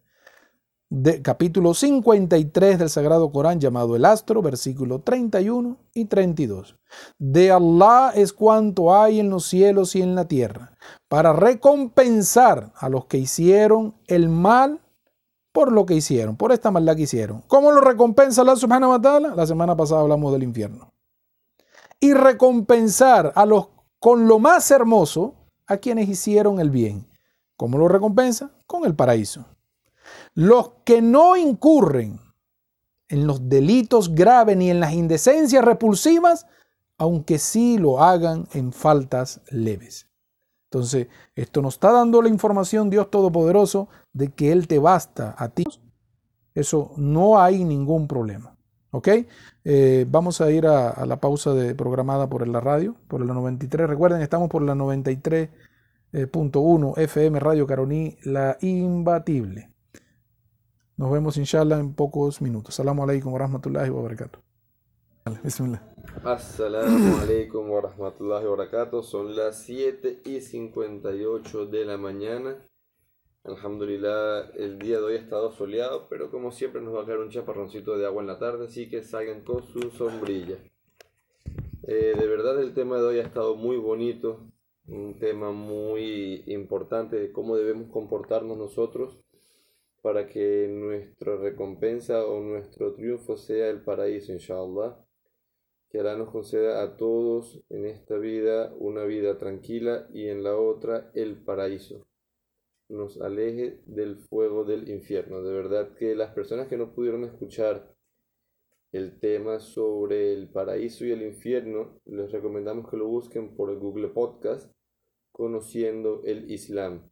de, capítulo 53 del Sagrado Corán llamado El Astro, versículo 31 y 32. De Allah es cuanto hay en los cielos y en la tierra, para recompensar a los que hicieron el mal por lo que hicieron, por esta maldad que hicieron. ¿Cómo lo recompensa Allah subhanahu wa? La semana pasada hablamos del infierno. Y recompensar a los con lo más hermoso a quienes hicieron el bien. ¿Cómo lo recompensa? Con el paraíso. Los que no incurren en los delitos graves ni en las indecencias repulsivas, aunque sí lo hagan en faltas leves. Entonces, esto nos está dando la información, Dios Todopoderoso, de que Él te basta a ti. Eso no hay ningún problema. ¿Ok? Eh, vamos a ir a, la pausa programada por la radio, por la 93. Recuerden, estamos por la 93.1 FM Radio Caroní, la imbatible. Nos vemos inshallah en pocos minutos. Salamu alaikum wa rahmatullahi wa barakatuh. Bismillah. Assalamu alaikum wa rahmatullahi wa barakatuh. Son las 7 y 58 de la mañana. Alhamdulillah, el día de hoy ha estado soleado, pero como siempre nos va a caer un chaparroncito de agua en la tarde, así que salgan con su sombrilla. Eh, de verdad el tema de hoy ha estado muy bonito, un tema muy importante de cómo debemos comportarnos nosotros para que nuestra recompensa o nuestro triunfo sea el paraíso, inshallah. Que Allah nos conceda a todos en esta vida una vida tranquila y en la otra el paraíso. Nos aleje del fuego del infierno. De verdad que las personas que no pudieron escuchar el tema sobre el paraíso y el infierno, les recomendamos que lo busquen por Google Podcast, conociendo el Islam.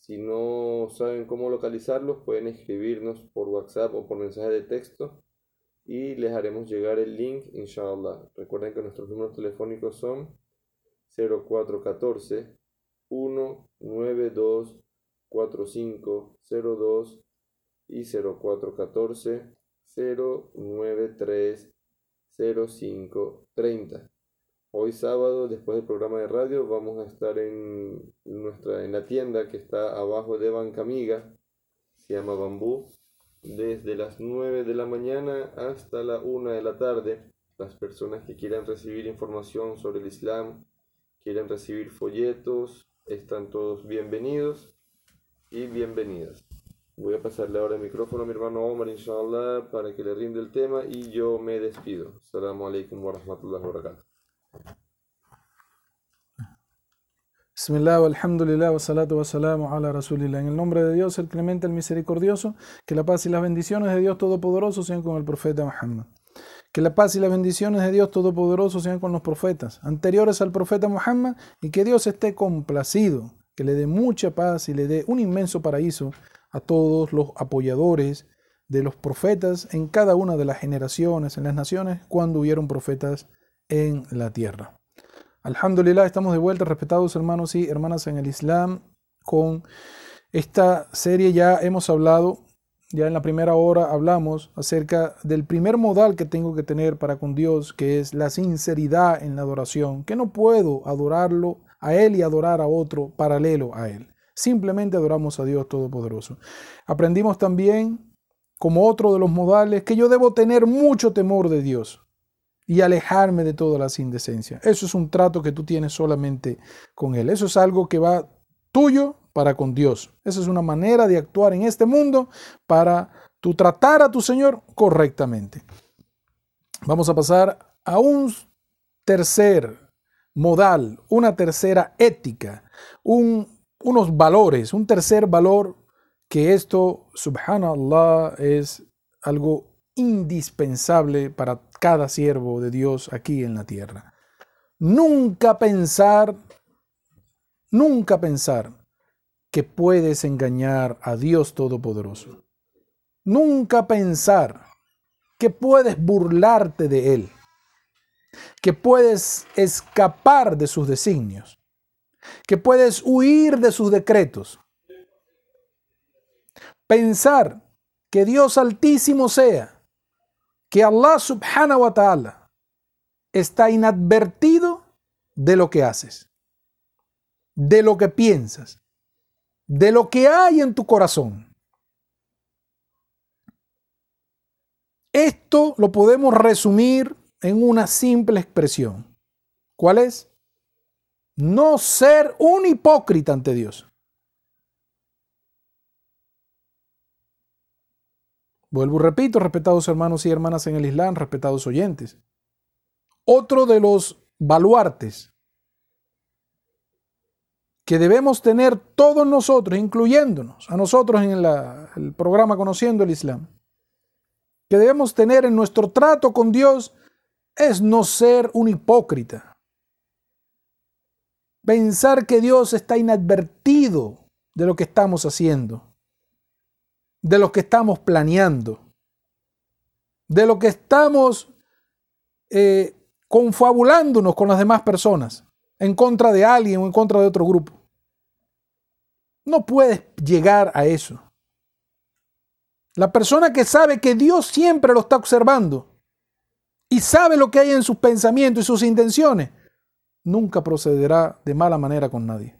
Si no saben cómo localizarlos, pueden escribirnos por WhatsApp o por mensaje de texto y les haremos llegar el link, inshallah. Recuerden que nuestros números telefónicos son 0414 192 4502 y 0414 093 0530. Hoy sábado, después del programa de radio, vamos a estar en, nuestra, en la tienda que está abajo de Banca Amiga, se llama Bambú, desde las 9 de la mañana hasta la 1 de la tarde. Las personas que quieran recibir información sobre el Islam, quieren recibir folletos, están todos bienvenidos y bienvenidas. Voy a pasarle ahora el micrófono a mi hermano Omar, inshallah, para que le rinde el tema y yo me despido. Assalamu alaikum wa rahmatullahi. Bismillah, alhamdulillah, wa salatu wa salamu ala rasulillah. En el nombre de Dios, el clemente, el misericordioso, que la paz y las bendiciones de Dios Todopoderoso sean con el profeta Muhammad. Que la paz y las bendiciones de Dios Todopoderoso sean con los profetas anteriores al profeta Muhammad y que Dios esté complacido, que le dé mucha paz y le dé un inmenso paraíso a todos los apoyadores de los profetas en cada una de las generaciones, en las naciones, cuando hubieron profetas en la tierra. Alhamdulillah, estamos de vuelta, respetados hermanos y hermanas en el Islam, con esta serie ya hemos hablado, ya en la primera hora hablamos acerca del primer modal que tengo que tener para con Dios, que es la sinceridad en la adoración, que no puedo adorarlo a Él y adorar a otro paralelo a Él. Simplemente adoramos a Dios Todopoderoso. Aprendimos también, como otro de los modales, que yo debo tener mucho temor de Dios y alejarme de todas las indecencias. Eso es un trato que tú tienes solamente con Él. Eso es algo que va tuyo para con Dios. Esa es una manera de actuar en este mundo para tú tratar a tu Señor correctamente. Vamos a pasar a un tercer modal, una tercera ética, unos valores, un tercer valor que esto, subhanallah, es algo indispensable para cada siervo de Dios aquí en la tierra. Nunca pensar, nunca pensar que puedes engañar a Dios Todopoderoso. Nunca pensar que puedes burlarte de Él, que puedes escapar de sus designios, que puedes huir de sus decretos. Pensar que Dios altísimo sea que Allah subhanahu wa ta'ala está inadvertido de lo que haces, de lo que piensas, de lo que hay en tu corazón. Esto lo podemos resumir en una simple expresión. ¿Cuál es? No ser un hipócrita ante Dios. Vuelvo y repito, respetados hermanos y hermanas en el Islam, respetados oyentes. Otro de los baluartes que debemos tener todos nosotros, incluyéndonos a nosotros en el programa Conociendo el Islam, que debemos tener en nuestro trato con Dios es no ser un hipócrita. Pensar que Dios está inadvertido de lo que estamos haciendo de lo que estamos planeando, de lo que estamos eh, confabulándonos con las demás personas en contra de alguien o en contra de otro grupo. No puedes llegar a eso. La persona que sabe que Dios siempre lo está observando, y sabe lo que hay en sus pensamientos y sus intenciones, nunca procederá de mala manera con nadie.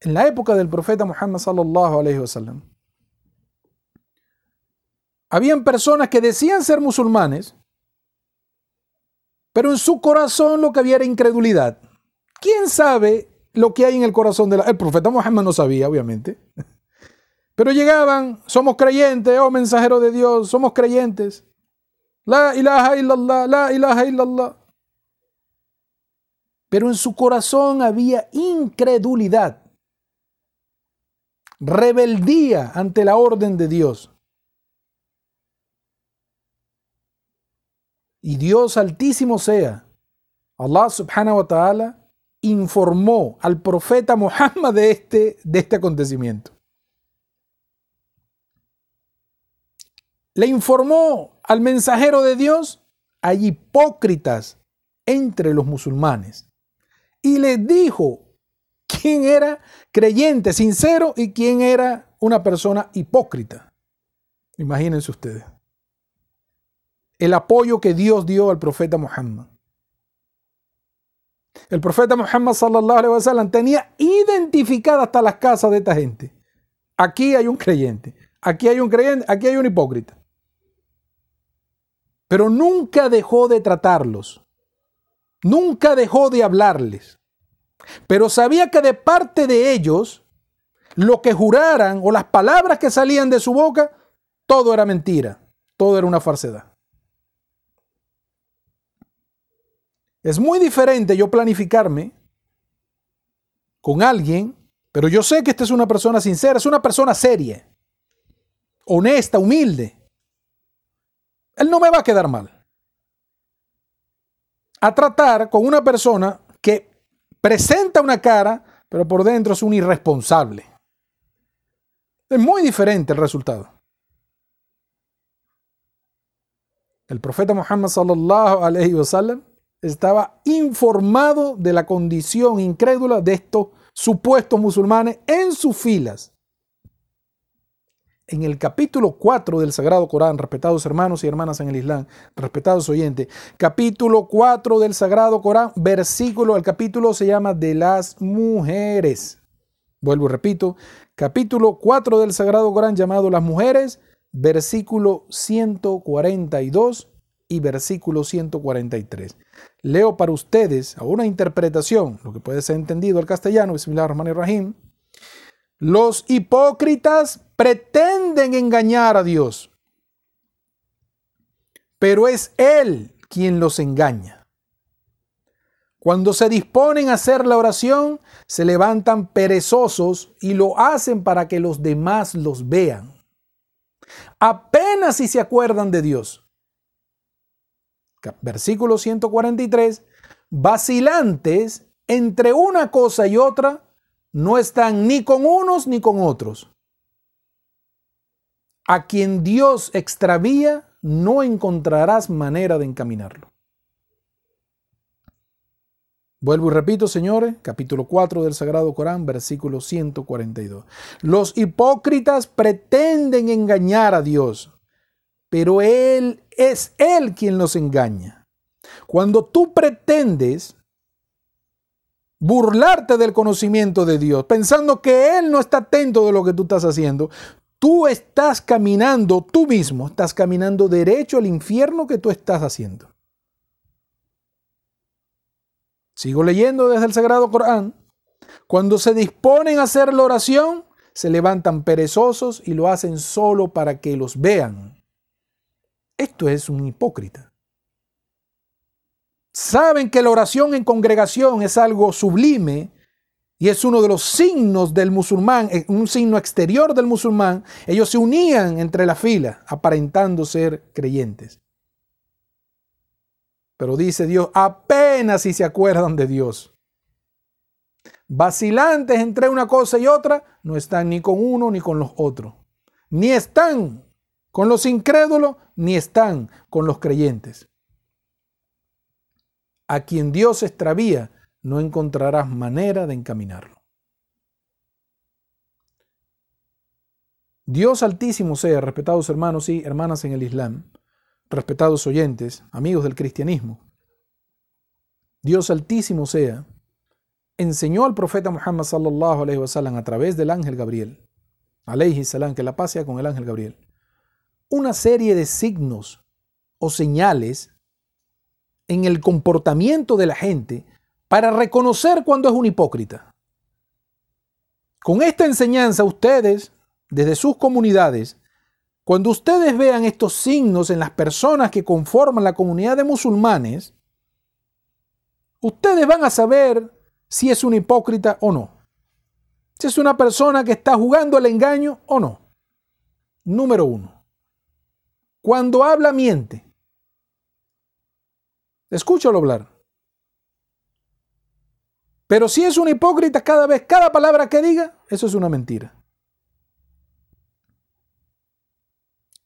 En la época del profeta Muhammad sallallahu alaihi wasallam, habían personas que decían ser musulmanes, pero en su corazón lo que había era incredulidad. ¿Quién sabe lo que hay en el corazón del El profeta Muhammad no sabía, obviamente. Pero llegaban, somos creyentes, oh mensajero de Dios, somos creyentes. La ilaha illallah, la ilaha illallah. Pero en su corazón había incredulidad, rebeldía ante la orden de Dios. Y Dios altísimo sea, Allah subhanahu wa ta'ala, informó al profeta Muhammad de este, de este acontecimiento. Le informó al mensajero de Dios, hay hipócritas entre los musulmanes. Y les dijo quién era creyente, sincero y quién era una persona hipócrita. Imagínense ustedes. El apoyo que Dios dio al profeta Muhammad. El profeta Muhammad sallallahu alaihi wasallam tenía identificada hasta las casas de esta gente. Aquí hay un creyente, aquí hay un creyente, aquí hay un hipócrita. Pero nunca dejó de tratarlos. Nunca dejó de hablarles. Pero sabía que de parte de ellos, lo que juraran o las palabras que salían de su boca, todo era mentira, todo era una falsedad. Es muy diferente yo planificarme con alguien, pero yo sé que esta es una persona sincera, es una persona seria, honesta, humilde. Él no me va a quedar mal. A tratar con una persona que presenta una cara, pero por dentro es un irresponsable. Es muy diferente el resultado. El profeta Muhammad sallallahu alaihi wasallam estaba informado de la condición incrédula de estos supuestos musulmanes en sus filas. En el capítulo 4 del Sagrado Corán, respetados hermanos y hermanas en el Islam, respetados oyentes, capítulo 4 del Sagrado Corán, versículo, el capítulo se llama de las mujeres. Vuelvo y repito, capítulo 4 del Sagrado Corán llamado las mujeres, versículo 142 versículo 143. Leo para ustedes a una interpretación, lo que puede ser entendido al castellano, Rahim. Los hipócritas pretenden engañar a Dios, pero es Él quien los engaña. Cuando se disponen a hacer la oración, se levantan perezosos y lo hacen para que los demás los vean. Apenas si se acuerdan de Dios versículo 143, vacilantes entre una cosa y otra, no están ni con unos ni con otros. A quien Dios extravía, no encontrarás manera de encaminarlo. Vuelvo y repito, señores, capítulo 4 del Sagrado Corán, versículo 142. Los hipócritas pretenden engañar a Dios, pero Él es Él quien los engaña. Cuando tú pretendes burlarte del conocimiento de Dios, pensando que Él no está atento de lo que tú estás haciendo, tú estás caminando, tú mismo estás caminando derecho al infierno que tú estás haciendo. Sigo leyendo desde el Sagrado Corán. Cuando se disponen a hacer la oración, se levantan perezosos y lo hacen solo para que los vean. Esto es un hipócrita. Saben que la oración en congregación es algo sublime y es uno de los signos del musulmán, eh, un signo exterior del musulmán. Ellos se unían entre la fila, aparentando ser creyentes. Pero dice Dios, apenas si se acuerdan de Dios. Vacilantes entre una cosa y otra, no están ni con uno ni con los otros. Ni están con los incrédulos ni están con los creyentes. A quien Dios extravía, no encontrarás manera de encaminarlo. Dios altísimo sea, respetados hermanos y hermanas en el Islam, respetados oyentes, amigos del cristianismo, Dios altísimo sea, enseñó al profeta Muhammad sallallahu alaihi wasallam a través del ángel Gabriel, alayhi salam, que la paz con el ángel Gabriel, una serie de signos o señales en el comportamiento de la gente para reconocer cuando es un hipócrita. Con esta enseñanza ustedes, desde sus comunidades, cuando ustedes vean estos signos en las personas que conforman la comunidad de musulmanes, ustedes van a saber si es un hipócrita o no. Si es una persona que está jugando el engaño o no. Número uno. Cuando habla, miente. Escúchalo hablar. Pero si es un hipócrita cada vez, cada palabra que diga, eso es una mentira.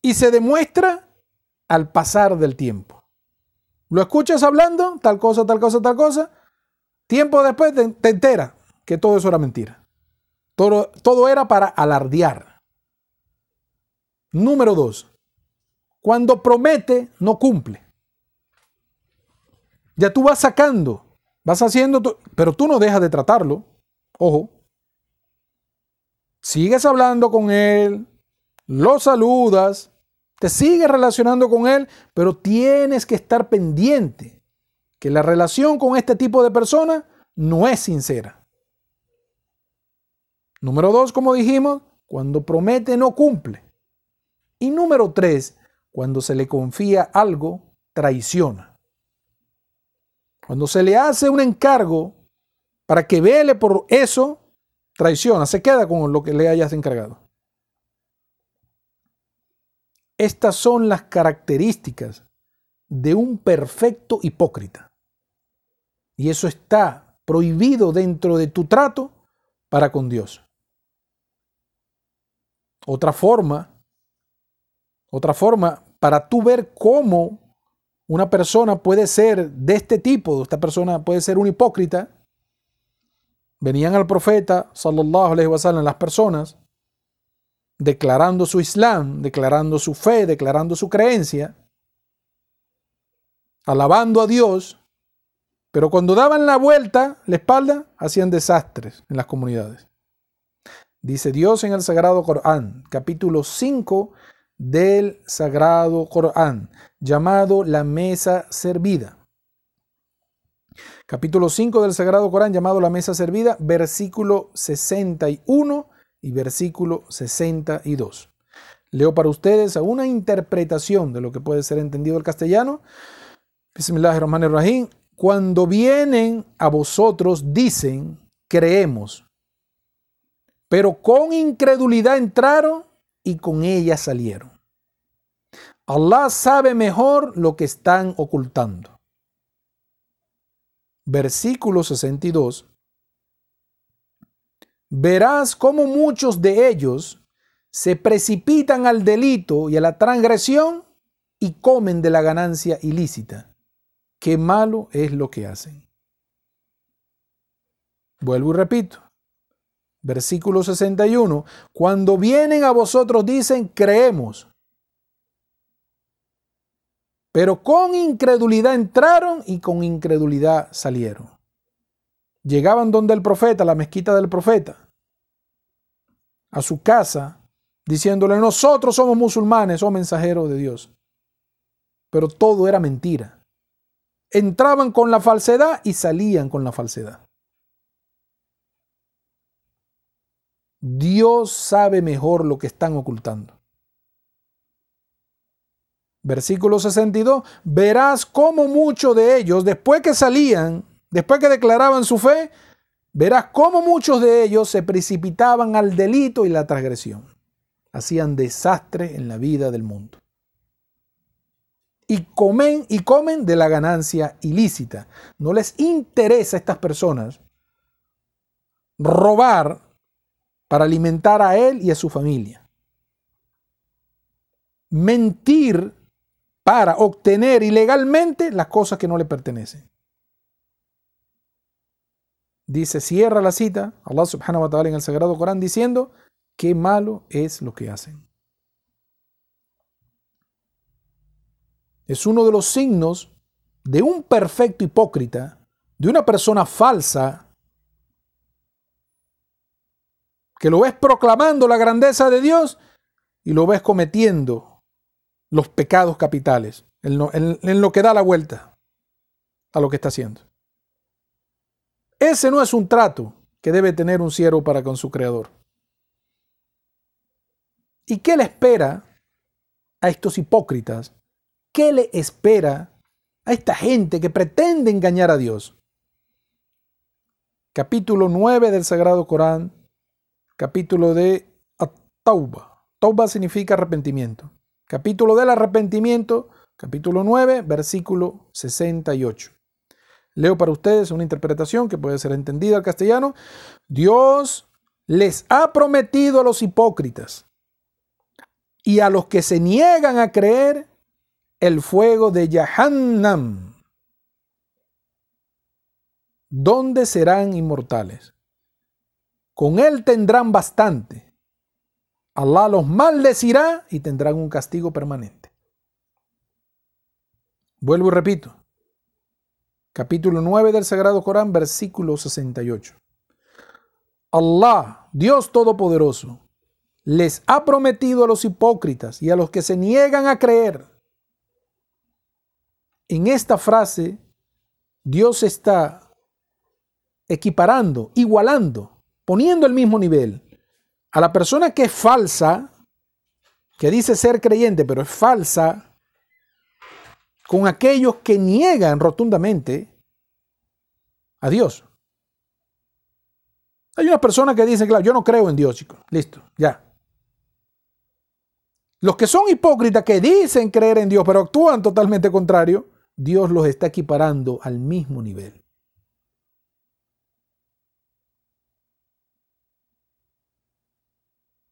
Y se demuestra al pasar del tiempo. Lo escuchas hablando, tal cosa, tal cosa, tal cosa. Tiempo después te, te enteras que todo eso era mentira. Todo, todo era para alardear. Número dos. Cuando promete, no cumple. Ya tú vas sacando Vas haciendo, pero tú no dejas de tratarlo. Ojo. Sigues hablando con él, lo saludas, te sigues relacionando con él, pero tienes que estar pendiente que la relación con este tipo de persona no es sincera. Número dos, como dijimos, cuando promete no cumple. Y número tres, cuando se le confía algo, traiciona. Cuando se le hace un encargo para que vele por eso, traiciona, se queda con lo que le hayas encargado. Estas son las características de un perfecto hipócrita. Y eso está prohibido dentro de tu trato para con Dios. Otra forma, otra forma para tú ver cómo una persona puede ser de este tipo, esta persona puede ser un hipócrita. Venían al profeta, sallallahu alaihi wasallam, las personas, declarando su Islam, declarando su fe, declarando su creencia, alabando a Dios, pero cuando daban la vuelta, la espalda, hacían desastres en las comunidades. Dice Dios en el Sagrado Corán, capítulo 5 del Sagrado Corán, llamado la mesa servida. Capítulo 5 del Sagrado Corán, llamado la mesa servida, versículo 61 y versículo 62. Leo para ustedes una interpretación de lo que puede ser entendido el castellano. Bismillahirrahmanirrahim. Cuando vienen a vosotros, dicen, creemos, pero con incredulidad entraron y con ella salieron. Allah sabe mejor lo que están ocultando. Versículo 62. Verás cómo muchos de ellos se precipitan al delito y a la transgresión y comen de la ganancia ilícita. Qué malo es lo que hacen. Vuelvo y repito. Versículo 61. Cuando vienen a vosotros dicen, creemos pero con incredulidad entraron y con incredulidad salieron. Llegaban donde el profeta, la mezquita del profeta, a su casa, diciéndole, nosotros somos musulmanes, o mensajeros de Dios. Pero todo era mentira. Entraban con la falsedad y salían con la falsedad. Dios sabe mejor lo que están ocultando. Versículo 62, verás cómo muchos de ellos, después que salían, después que declaraban su fe, verás cómo muchos de ellos se precipitaban al delito y la transgresión. Hacían desastre en la vida del mundo. Y comen y comen de la ganancia ilícita. No les interesa a estas personas robar para alimentar a él y a su familia. Mentir para obtener ilegalmente las cosas que no le pertenecen. Dice, cierra la cita, Allah subhanahu wa ta'ala en el Sagrado Corán diciendo, qué malo es lo que hacen. es uno de los signos de un perfecto hipócrita, de una persona falsa, que lo ves proclamando la grandeza de Dios y lo ves cometiendo los pecados capitales, en lo, que da la vuelta a lo que está haciendo. Ese no es un trato que debe tener un siervo para con su creador. ¿Y qué le espera a estos hipócritas? ¿Qué le espera a esta gente que pretende engañar a Dios? Capítulo 9 del Sagrado Corán, capítulo de At-Tauba. Tauba significa arrepentimiento. Capítulo del arrepentimiento, capítulo 9, versículo 68. Leo para ustedes una interpretación que puede ser entendida al castellano. Dios les ha prometido a los hipócritas y a los que se niegan a creer el fuego de Jahannam, donde serán inmortales. Con él tendrán bastante. Allah los maldecirá y tendrán un castigo permanente. Vuelvo y repito capítulo 9 del Sagrado Corán, versículo 68. Allah, Dios Todopoderoso, les ha prometido a los hipócritas y a los que se niegan a creer. En esta frase, Dios está equiparando, igualando, poniendo el mismo nivel a la persona que es falsa, que dice ser creyente, pero es falsa, con aquellos que niegan rotundamente a Dios. Hay una persona que dice, claro, yo no creo en Dios, chicos. Listo, ya. Los que son hipócritas, que dicen creer en Dios, pero actúan totalmente contrario, Dios los está equiparando al mismo nivel.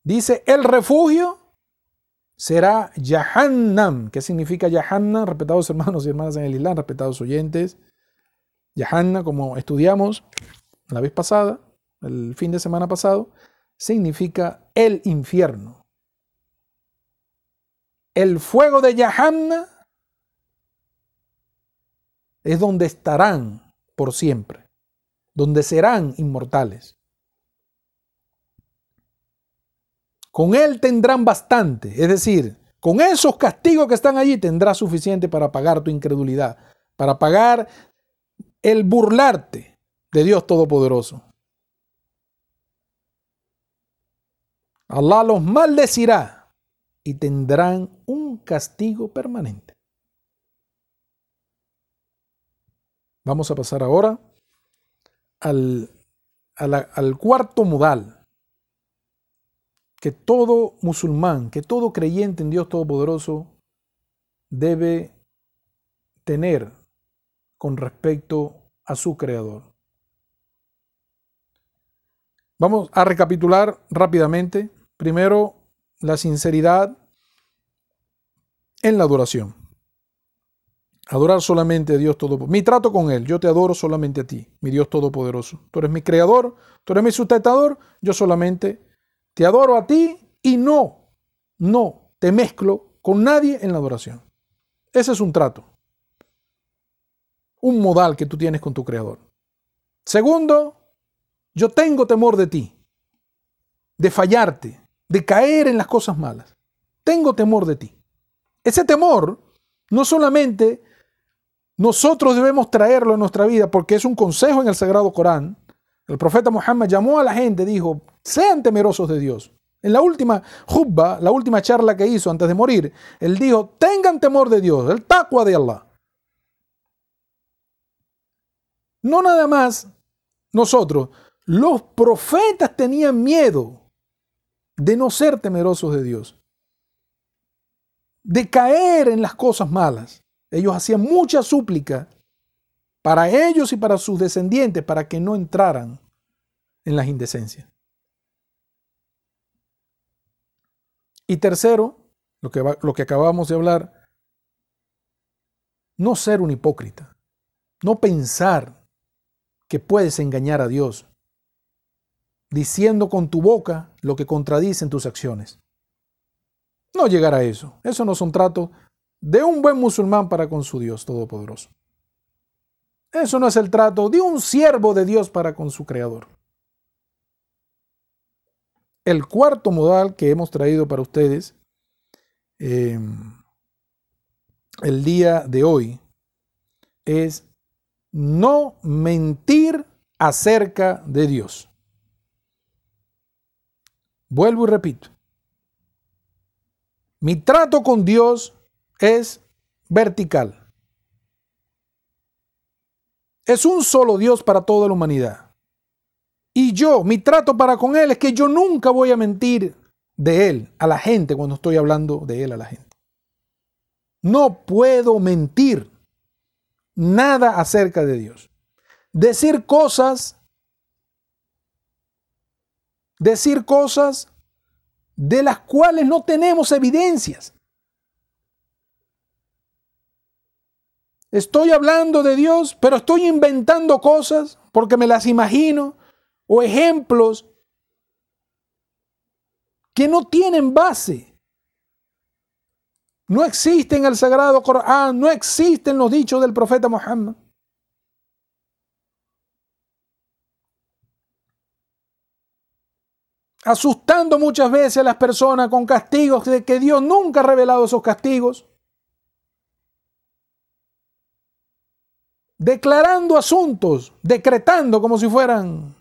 Dice, el refugio será Yahannam. ¿Qué significa Yahannam? Respetados hermanos y hermanas en el Islam, respetados oyentes. Yahanna, como estudiamos la vez pasada, el fin de semana pasado, significa el infierno. El fuego de Yahanna es donde estarán por siempre, donde serán inmortales. Con él tendrán bastante, es decir, con esos castigos que están allí tendrás suficiente para pagar tu incredulidad, para pagar el burlarte de Dios Todopoderoso. Allah los maldecirá y tendrán un castigo permanente. Vamos a pasar ahora al, al cuarto modal que todo musulmán, que todo creyente en Dios Todopoderoso debe tener con respecto a su creador. Vamos a recapitular rápidamente. Primero, la sinceridad en la adoración. Adorar solamente a Dios Todopoderoso. Mi trato con Él, yo te adoro solamente a ti, mi Dios Todopoderoso. Tú eres mi creador, tú eres mi sustentador, yo solamente te adoro a ti y no, no te mezclo con nadie en la adoración. Ese es un trato. Un modal que tú tienes con tu creador. Segundo, yo tengo temor de ti, de fallarte, de caer en las cosas malas. Tengo temor de ti. Ese temor no solamente nosotros debemos traerlo en nuestra vida porque es un consejo en el Sagrado Corán, el profeta Muhammad llamó a la gente, dijo, sean temerosos de Dios. En la última jubba, la última charla que hizo antes de morir, él dijo, tengan temor de Dios, el taqwa de Allah. No nada más nosotros, los profetas tenían miedo de no ser temerosos de Dios, de caer en las cosas malas. Ellos hacían mucha súplica para ellos y para sus descendientes, para que no entraran en las indecencias. Y tercero, lo que, acabamos de hablar, no ser un hipócrita, no pensar que puedes engañar a Dios, diciendo con tu boca lo que contradicen tus acciones. No llegar a eso. Eso no son tratos de un buen musulmán para con su Dios Todopoderoso. Eso no es el trato de un siervo de Dios para con su Creador. El cuarto modal que hemos traído para ustedes em, el día de hoy es no mentir acerca de Dios. Vuelvo y repito. Mi trato con Dios es vertical. Es un solo Dios para toda la humanidad. Y yo, mi trato para con Él es que yo nunca voy a mentir de Él a la gente cuando estoy hablando de Él a la gente. No puedo mentir nada acerca de Dios. Decir cosas, decir cosas de las cuales no tenemos evidencias. Estoy hablando de Dios, pero estoy inventando cosas porque me las imagino o ejemplos que no tienen base. No existen en el Sagrado Corán, no existen los dichos del profeta Muhammad. Asustando muchas veces a las personas con castigos de que Dios nunca ha revelado esos castigos. declarando asuntos, decretando como si fueran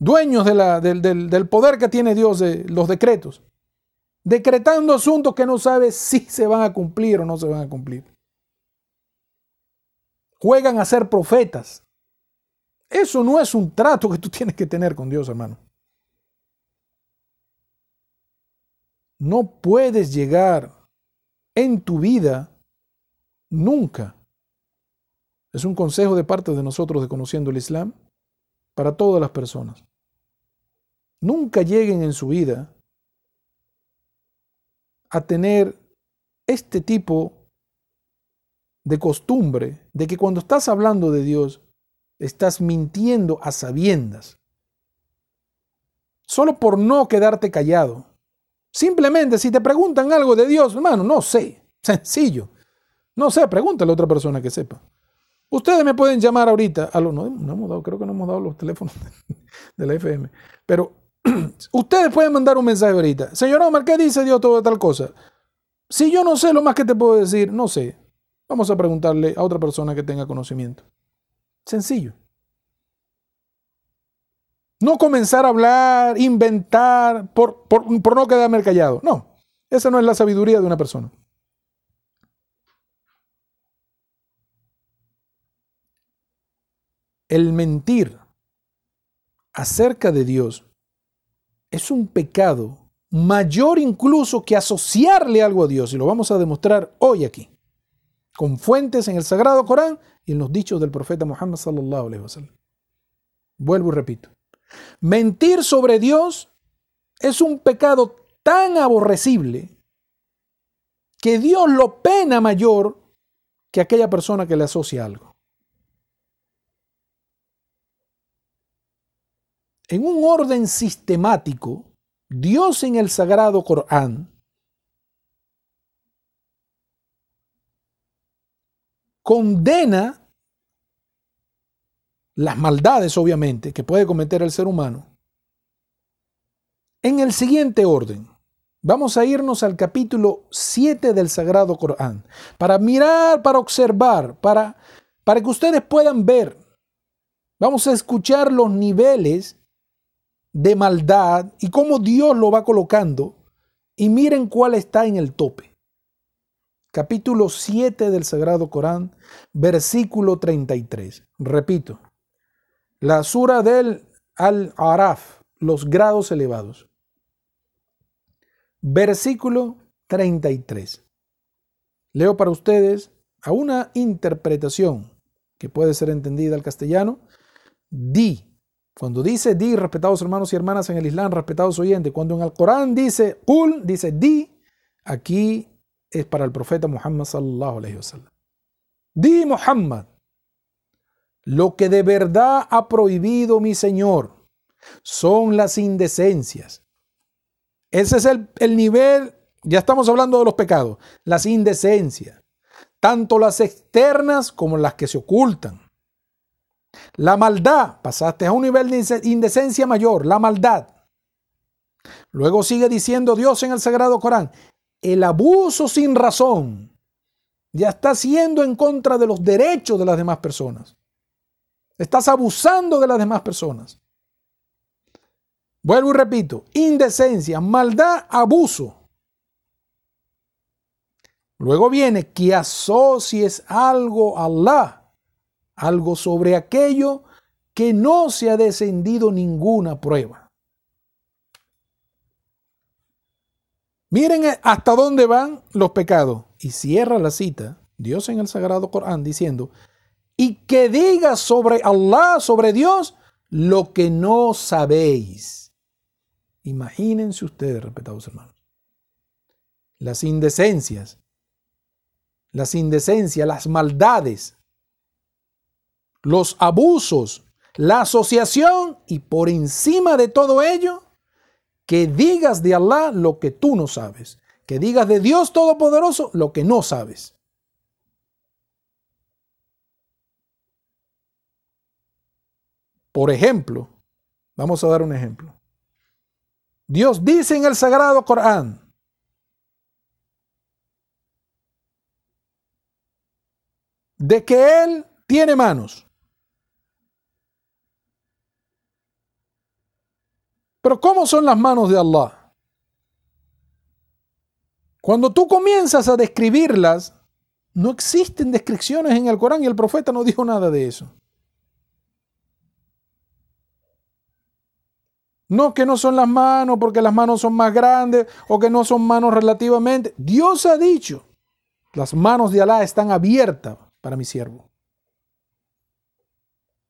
dueños del, poder que tiene Dios de los decretos, decretando asuntos que no sabe si se van a cumplir o no se van a cumplir. Juegan a ser profetas. Eso no es un trato que tú tienes que tener con Dios, hermano. No puedes llegar en tu vida nunca es un consejo de parte de nosotros de Conociendo el Islam para todas las personas. Nunca lleguen en su vida a tener este tipo de costumbre de que cuando estás hablando de Dios, estás mintiendo a sabiendas. Solo por no quedarte callado. Simplemente si te preguntan algo de Dios, hermano, no sé. Sencillo. No sé, pregúntale a otra persona que sepa. Ustedes me pueden llamar ahorita. A no, no hemos dado, creo que no hemos dado los teléfonos de la FM. Pero ustedes pueden mandar un mensaje ahorita. Señor Omar, ¿qué dice Dios todo tal cosa? Si yo no sé lo más que te puedo decir, no sé. Vamos a preguntarle a otra persona que tenga conocimiento. Sencillo. No comenzar a hablar, inventar, por, por, por no quedarme callado. No, esa no es la sabiduría de una persona. El mentir acerca de Dios es un pecado mayor incluso que asociarle algo a Dios, y lo vamos a demostrar hoy aquí, con fuentes en el Sagrado Corán y en los dichos del profeta Muhammad sallallahu alaihi wasallam. Vuelvo y repito. Mentir sobre Dios es un pecado tan aborrecible que Dios lo pena mayor que aquella persona que le asocia algo. En un orden sistemático, Dios en el Sagrado Corán condena las maldades, obviamente, que puede cometer el ser humano, en el siguiente orden. Vamos a irnos al capítulo 7 del Sagrado Corán, para mirar, para observar, para, para que ustedes puedan ver. Vamos a escuchar los niveles de maldad y cómo Dios lo va colocando. Y miren cuál está en el tope. Capítulo 7 del Sagrado Corán, versículo 33. Repito, la sura del Al-Araf, los grados elevados. Versículo 33. Leo para ustedes a una interpretación que puede ser entendida al castellano. Di cuando dice di, respetados hermanos y hermanas en el Islam, respetados oyentes, cuando en el Corán dice ul, dice di, aquí es para el profeta Muhammad sallallahu alaihi wasallam. Di Muhammad, lo que de verdad ha prohibido mi Señor son las indecencias. Ese es el, el nivel Ya estamos hablando de los pecados, las indecencias, tanto las externas como las que se ocultan. La maldad, pasaste a un nivel de indecencia mayor, la maldad. Luego sigue diciendo Dios en el Sagrado Corán, el abuso sin razón ya está siendo en contra de los derechos de las demás personas. Estás abusando de las demás personas. Vuelvo y repito, indecencia, maldad, abuso. Luego viene que asocies algo a Allah, algo sobre aquello que no se ha descendido ninguna prueba. Miren hasta dónde van los pecados. Y cierra la cita, Dios en el Sagrado Corán, diciendo, y que diga sobre Allah, sobre Dios, lo que no sabéis. Imagínense ustedes, respetados hermanos, las indecencias, las indecencias, las maldades, los abusos, la asociación y por encima de todo ello, que digas de Allah lo que tú no sabes, que digas de Dios Todopoderoso lo que no sabes. Por ejemplo, vamos a dar un ejemplo. Dios dice en el Sagrado Corán, de que Él tiene manos. Pero ¿cómo son las manos de Allah? Cuando tú comienzas a describirlas, no existen descripciones en el Corán y el profeta no dijo nada de eso. No que no son las manos porque las manos son más grandes o que no son manos relativamente. Dios ha dicho, las manos de Alá están abiertas para mi siervo.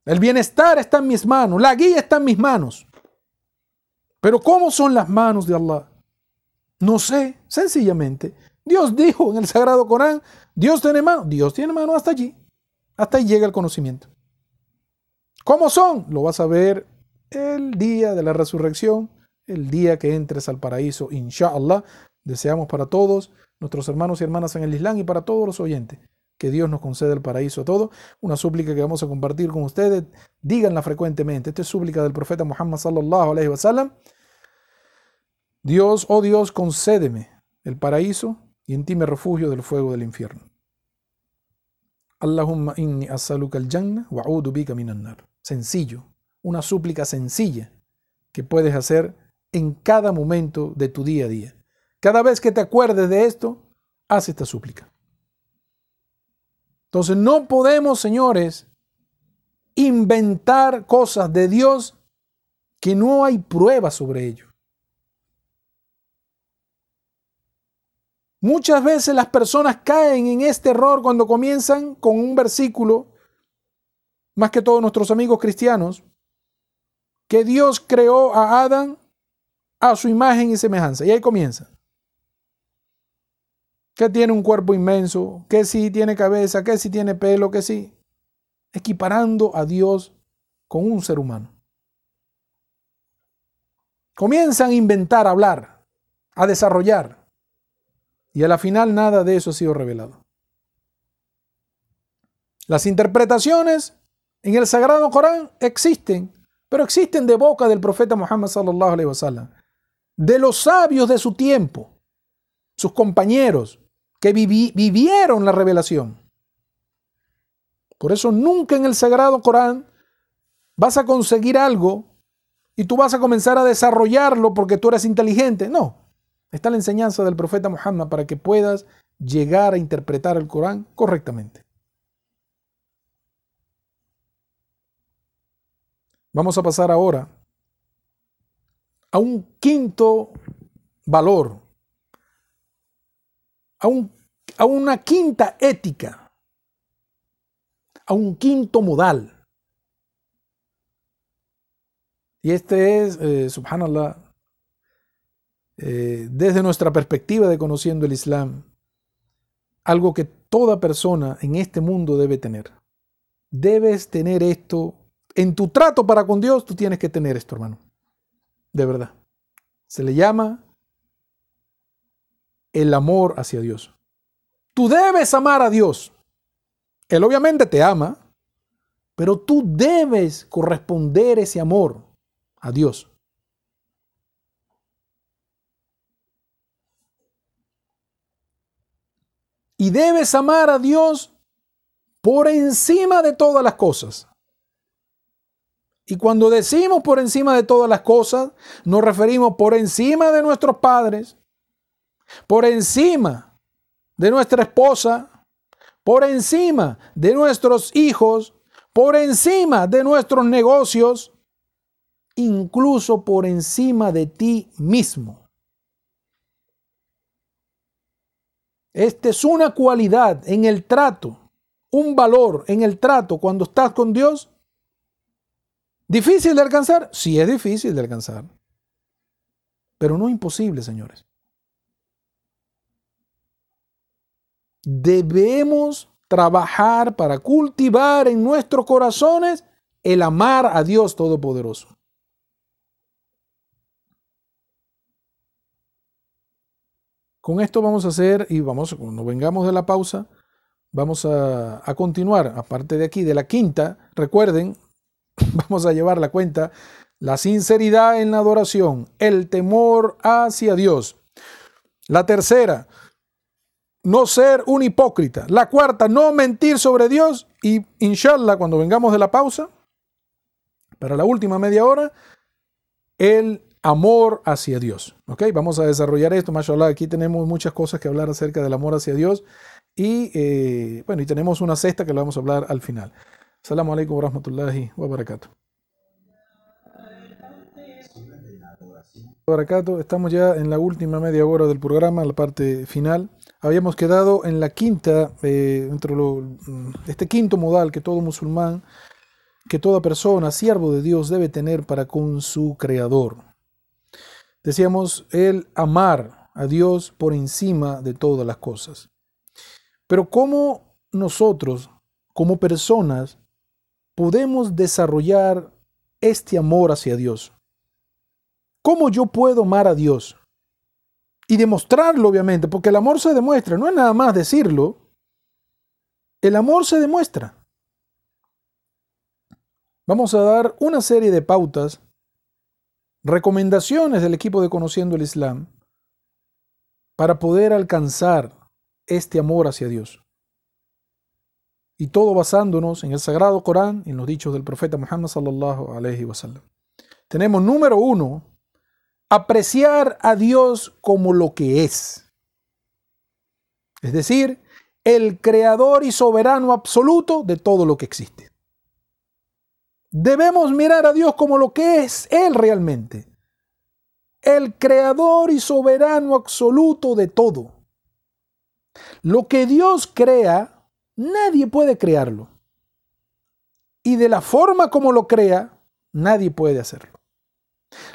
El bienestar está en mis manos, la guía está en mis manos. Pero ¿cómo son las manos de Allah? No sé, sencillamente. Dios dijo en el Sagrado Corán, Dios tiene mano, Dios tiene mano hasta allí. Hasta ahí llega el conocimiento. ¿Cómo son? Lo vas a ver el día de la resurrección, el día que entres al paraíso, inshallah. Deseamos para todos nuestros hermanos y hermanas en el Islam y para todos los oyentes que Dios nos conceda el paraíso a todos. Una súplica que vamos a compartir con ustedes. Díganla frecuentemente. Esta es súplica del profeta Muhammad sallallahu alaihi wasallam. Dios, oh Dios, concédeme el paraíso y en ti me refugio del fuego del infierno. Allahumma inni as'aluka al-jannah wa bika minan. Sencillo, una súplica sencilla que puedes hacer en cada momento de tu día a día. Cada vez que te acuerdes de esto, haz esta súplica. Entonces no podemos, señores, inventar cosas de Dios que no hay pruebas sobre ello. Muchas veces las personas caen en este error cuando comienzan con un versículo, más que todos nuestros amigos cristianos, que Dios creó a Adán a su imagen y semejanza. Y ahí comienza. Que tiene un cuerpo inmenso, que sí tiene cabeza, que sí tiene pelo, que sí. Equiparando a Dios con un ser humano. Comienzan a inventar, a hablar, a desarrollar. Y a la final nada de eso ha sido revelado. Las interpretaciones en el Sagrado Corán existen pero existen de boca del profeta Muhammad sallallahu alaihi wasallam, de los sabios de su tiempo, sus compañeros que vivieron la revelación. Por eso nunca en el sagrado Corán vas a conseguir algo y tú vas a comenzar a desarrollarlo porque tú eres inteligente. No, está la enseñanza del profeta Muhammad para que puedas llegar a interpretar el Corán correctamente. Vamos a pasar ahora a un quinto valor, a, a una quinta ética, a un quinto modal. Y este es, eh, subhanallah, eh, desde nuestra perspectiva de conociendo el Islam, algo que toda persona en este mundo debe tener. Debes tener esto en tu trato para con Dios, tú tienes que tener esto, hermano. De verdad. Se le llama el amor hacia Dios. Tú debes amar a Dios. Él obviamente te ama, pero tú debes corresponder ese amor a Dios. Y debes amar a Dios por encima de todas las cosas. Y cuando decimos por encima de todas las cosas, nos referimos por encima de nuestros padres, por encima de nuestra esposa, por encima de nuestros hijos, por encima de nuestros negocios, incluso por encima de ti mismo. Esta es una cualidad en el trato, un valor en el trato cuando estás con Dios. ¿Difícil de alcanzar? Sí, es difícil de alcanzar. Pero no imposible, señores. Debemos trabajar para cultivar en nuestros corazones el amar a Dios Todopoderoso. Con esto vamos a hacer, y vamos, cuando vengamos de la pausa, vamos a, a continuar, aparte de aquí, de la quinta, recuerden, vamos a llevar la cuenta, la sinceridad en la adoración, el temor hacia Dios. La tercera, no ser un hipócrita. La cuarta, no mentir sobre Dios. Y inshallah, cuando vengamos de la pausa, para la última media hora, el amor hacia Dios. ¿Ok? Vamos a desarrollar esto, mashallah. Aquí tenemos muchas cosas que hablar acerca del amor hacia Dios. Y eh, bueno, y tenemos una cesta que le vamos a hablar al final. Assalamu alaikum wa rahmatullahi wa barakatuh. Estamos ya en la última media hora del programa, la parte final. Habíamos quedado en la quinta, eh, entre mm, este quinto modal que todo musulmán, que toda persona, siervo de Dios, debe tener para con su Creador. Decíamos, el amar a Dios por encima de todas las cosas. Pero ¿cómo nosotros, como personas, podemos desarrollar este amor hacia Dios? ¿Cómo yo puedo amar a Dios? Y demostrarlo, obviamente, porque el amor se demuestra, no es nada más decirlo, el amor se demuestra. Vamos a dar una serie de pautas, recomendaciones del equipo de Conociendo el Islam, para poder alcanzar este amor hacia Dios. Y todo basándonos en el Sagrado Corán y en los dichos del profeta Muhammad sallallahu alaihi wasallam. Tenemos número uno, apreciar a Dios como lo que es. Es decir, el creador y soberano absoluto de todo lo que existe. Debemos mirar a Dios como lo que es Él realmente. El creador y soberano absoluto de todo. Lo que Dios crea, nadie puede crearlo. Y de la forma como lo crea, nadie puede hacerlo.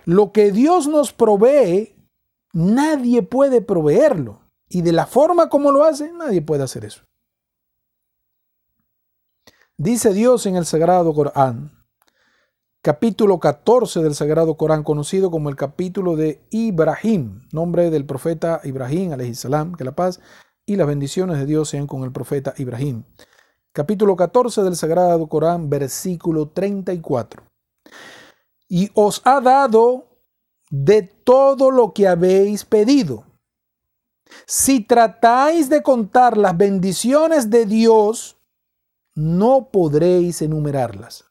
Lo que Dios nos provee, nadie puede proveerlo. Y de la forma como lo hace, nadie puede hacer eso. Dice Dios en el Sagrado Corán, capítulo 14 del Sagrado Corán, conocido como el capítulo de Ibrahim, nombre del profeta Ibrahim, salam, que la paz y las bendiciones de Dios sean con el profeta Ibrahim. Capítulo 14 del Sagrado Corán, versículo 34 y os ha dado de todo lo que habéis pedido. Si tratáis de contar las bendiciones de Dios, no podréis enumerarlas.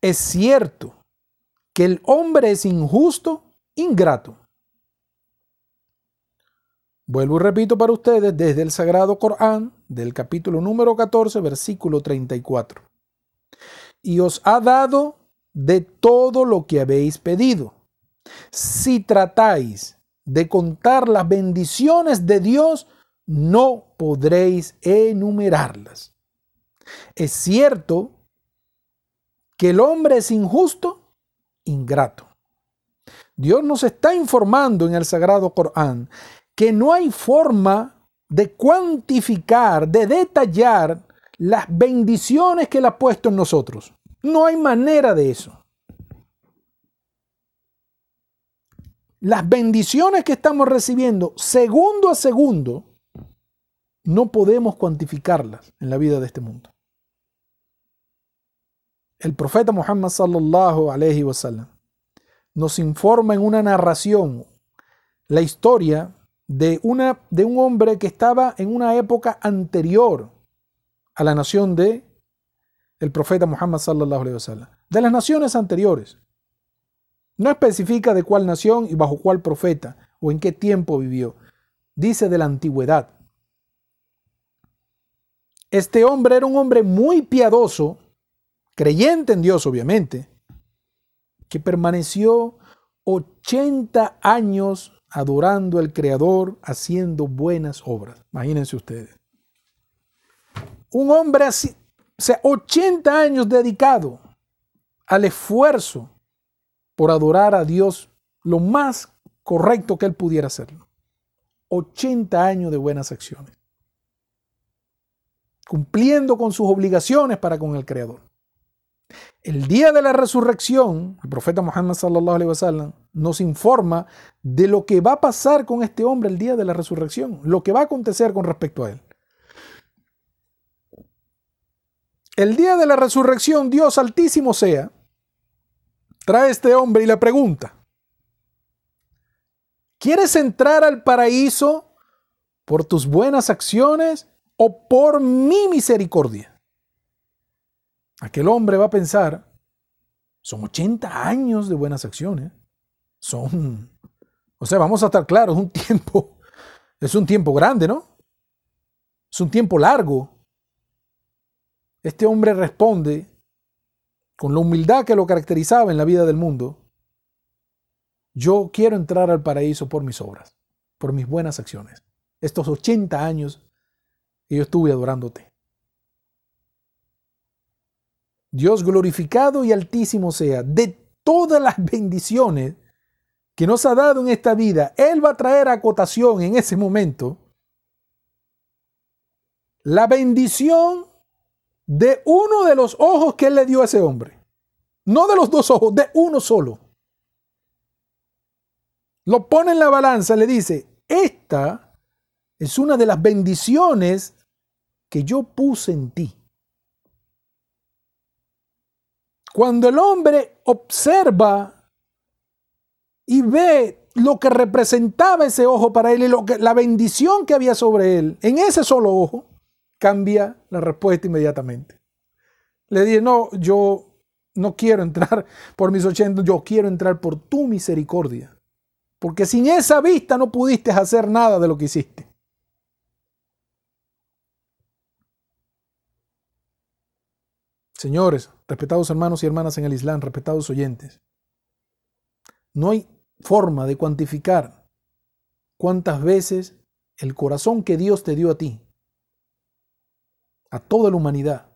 Es cierto que el hombre es injusto, ingrato. Vuelvo y repito para ustedes desde el Sagrado Corán, del capítulo número 14, versículo 34. Y os ha dado de todo lo que habéis pedido. Si tratáis de contar las bendiciones de Dios, no podréis enumerarlas. Es cierto que el hombre es injusto, ingrato. Dios nos está informando en el Sagrado Corán que no hay forma de cuantificar, de detallar las bendiciones que Él ha puesto en nosotros. No hay manera de eso. las bendiciones que estamos recibiendo segundo a segundo, no podemos cuantificarlas en la vida de este mundo. El profeta Muhammad sallallahu alaihi wasallam nos informa en una narración la historia de, una, de un hombre que estaba en una época anterior a la nación de el profeta Muhammad sallallahu alaihi wasallam, de las naciones anteriores. No especifica de cuál nación y bajo cuál profeta o en qué tiempo vivió. Dice de la antigüedad. Este hombre era un hombre muy piadoso, creyente en Dios obviamente, que permaneció 80 años adorando al Creador, haciendo buenas obras. Imagínense ustedes. Un hombre así, sea, 80 años dedicado al esfuerzo por adorar a Dios lo más correcto que él pudiera hacerlo. 80 años de buenas acciones. Cumpliendo con sus obligaciones para con el Creador. El día de la resurrección, el profeta Muhammad sallallahu alaihi wasallam nos informa de lo que va a pasar con este hombre el día de la resurrección, lo que va a acontecer con respecto a él. El día de la resurrección, Dios altísimo sea, trae este hombre y le pregunta, ¿quieres entrar al paraíso por tus buenas acciones o por mi misericordia? Aquel hombre va a pensar, son 80 años de buenas acciones, son, o sea, vamos a estar claros, un tiempo, es un tiempo grande, ¿no? Es un tiempo largo. Este hombre responde con la humildad que lo caracterizaba en la vida del mundo, yo quiero entrar al paraíso por mis obras, por mis buenas acciones. Estos 80 años que yo estuve adorándote. Dios glorificado y altísimo sea, de todas las bendiciones que nos ha dado en esta vida, Él va a traer a acotación en ese momento la bendición de uno de los ojos que él le dio a ese hombre. No de los dos ojos, de uno solo. Lo pone en la balanza, le dice, esta es una de las bendiciones que yo puse en ti. Cuando el hombre observa y ve lo que representaba ese ojo para él y la bendición que había sobre él en ese solo ojo, cambia la respuesta inmediatamente. Le dije, no, yo no quiero entrar por mis 80, yo quiero entrar por tu misericordia. Porque sin esa vista no pudiste hacer nada de lo que hiciste. Señores, respetados hermanos y hermanas en el Islam, respetados oyentes, no hay forma de cuantificar cuántas veces el corazón que Dios te dio a ti a toda la humanidad.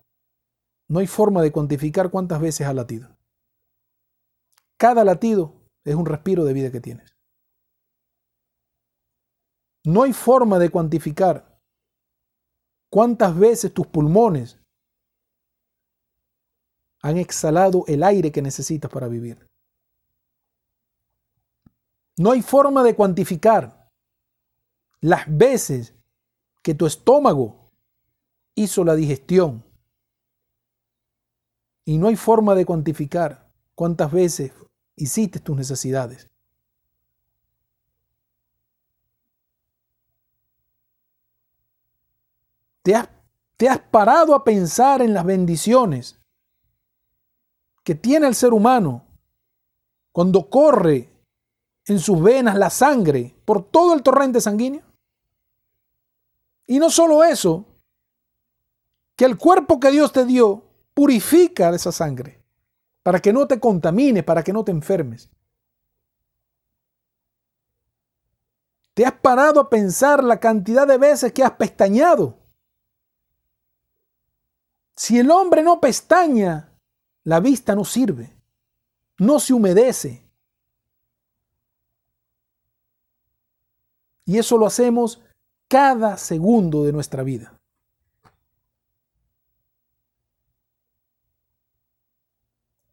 No hay forma de cuantificar cuántas veces ha latido. Cada latido es un respiro de vida que tienes. No hay forma de cuantificar cuántas veces tus pulmones han exhalado el aire que necesitas para vivir. No hay forma de cuantificar las veces que tu estómago hizo la digestión. Y no hay forma de cuantificar cuántas veces hiciste tus necesidades. ¿Te has, te has parado a pensar en las bendiciones que tiene el ser humano cuando corre en sus venas la sangre por todo el torrente sanguíneo? Y no solo eso, que el cuerpo que Dios te dio purifica esa sangre para que no te contamine, para que no te enfermes. ¿Te has parado a pensar la cantidad de veces que has pestañado? Si el hombre no pestaña, la vista no sirve, no se humedece. Y eso lo hacemos cada segundo de nuestra vida.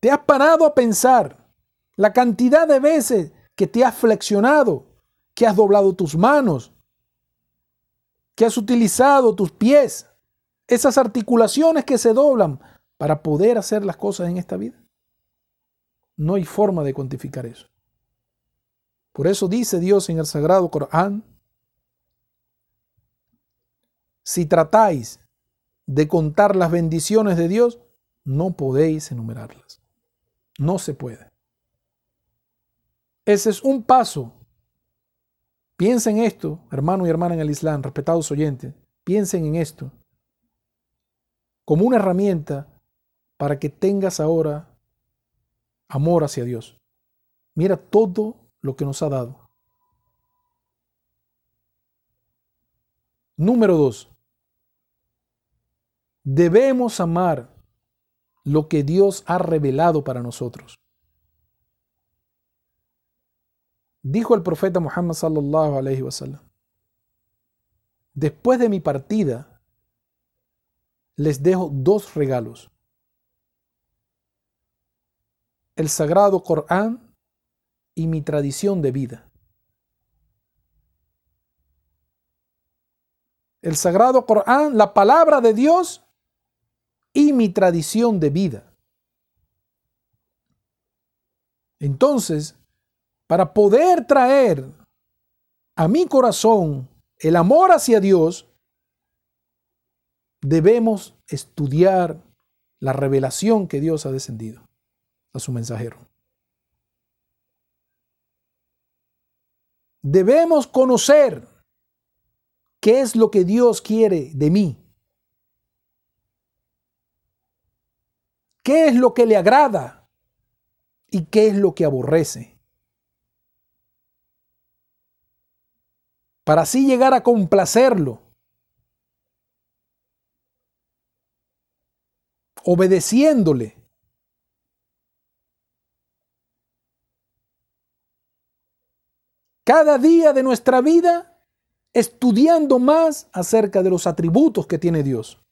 ¿Te has parado a pensar la cantidad de veces que te has flexionado, que has doblado tus manos, que has utilizado tus pies, esas articulaciones que se doblan para poder hacer las cosas en esta vida. No hay forma de cuantificar eso. Por eso dice Dios en el Sagrado Corán, si tratáis de contar las bendiciones de Dios, no podéis enumerarlas. No se puede. Ese es un paso. Piensen en esto, hermano y hermana en el Islam, respetados oyentes. Piensen en esto como una herramienta para que tengas ahora amor hacia Dios. Mira todo lo que nos ha dado. Número dos, debemos amar lo que Dios ha revelado para nosotros. Dijo el profeta Muhammad sallallahu alaihi wasallam: Después de mi partida, les dejo dos regalos. El sagrado Corán y mi tradición de vida. El sagrado Corán, la palabra de Dios y mi tradición de vida. Entonces, para poder traer a mi corazón el amor hacia Dios, debemos estudiar la revelación que Dios ha descendido a su mensajero. Debemos conocer qué es lo que Dios quiere de mí. ¿Qué es lo que le agrada? ¿Y qué es lo que aborrece? Para así llegar a complacerlo. Obedeciéndole. Cada día de nuestra vida estudiando más acerca de los atributos que tiene Dios.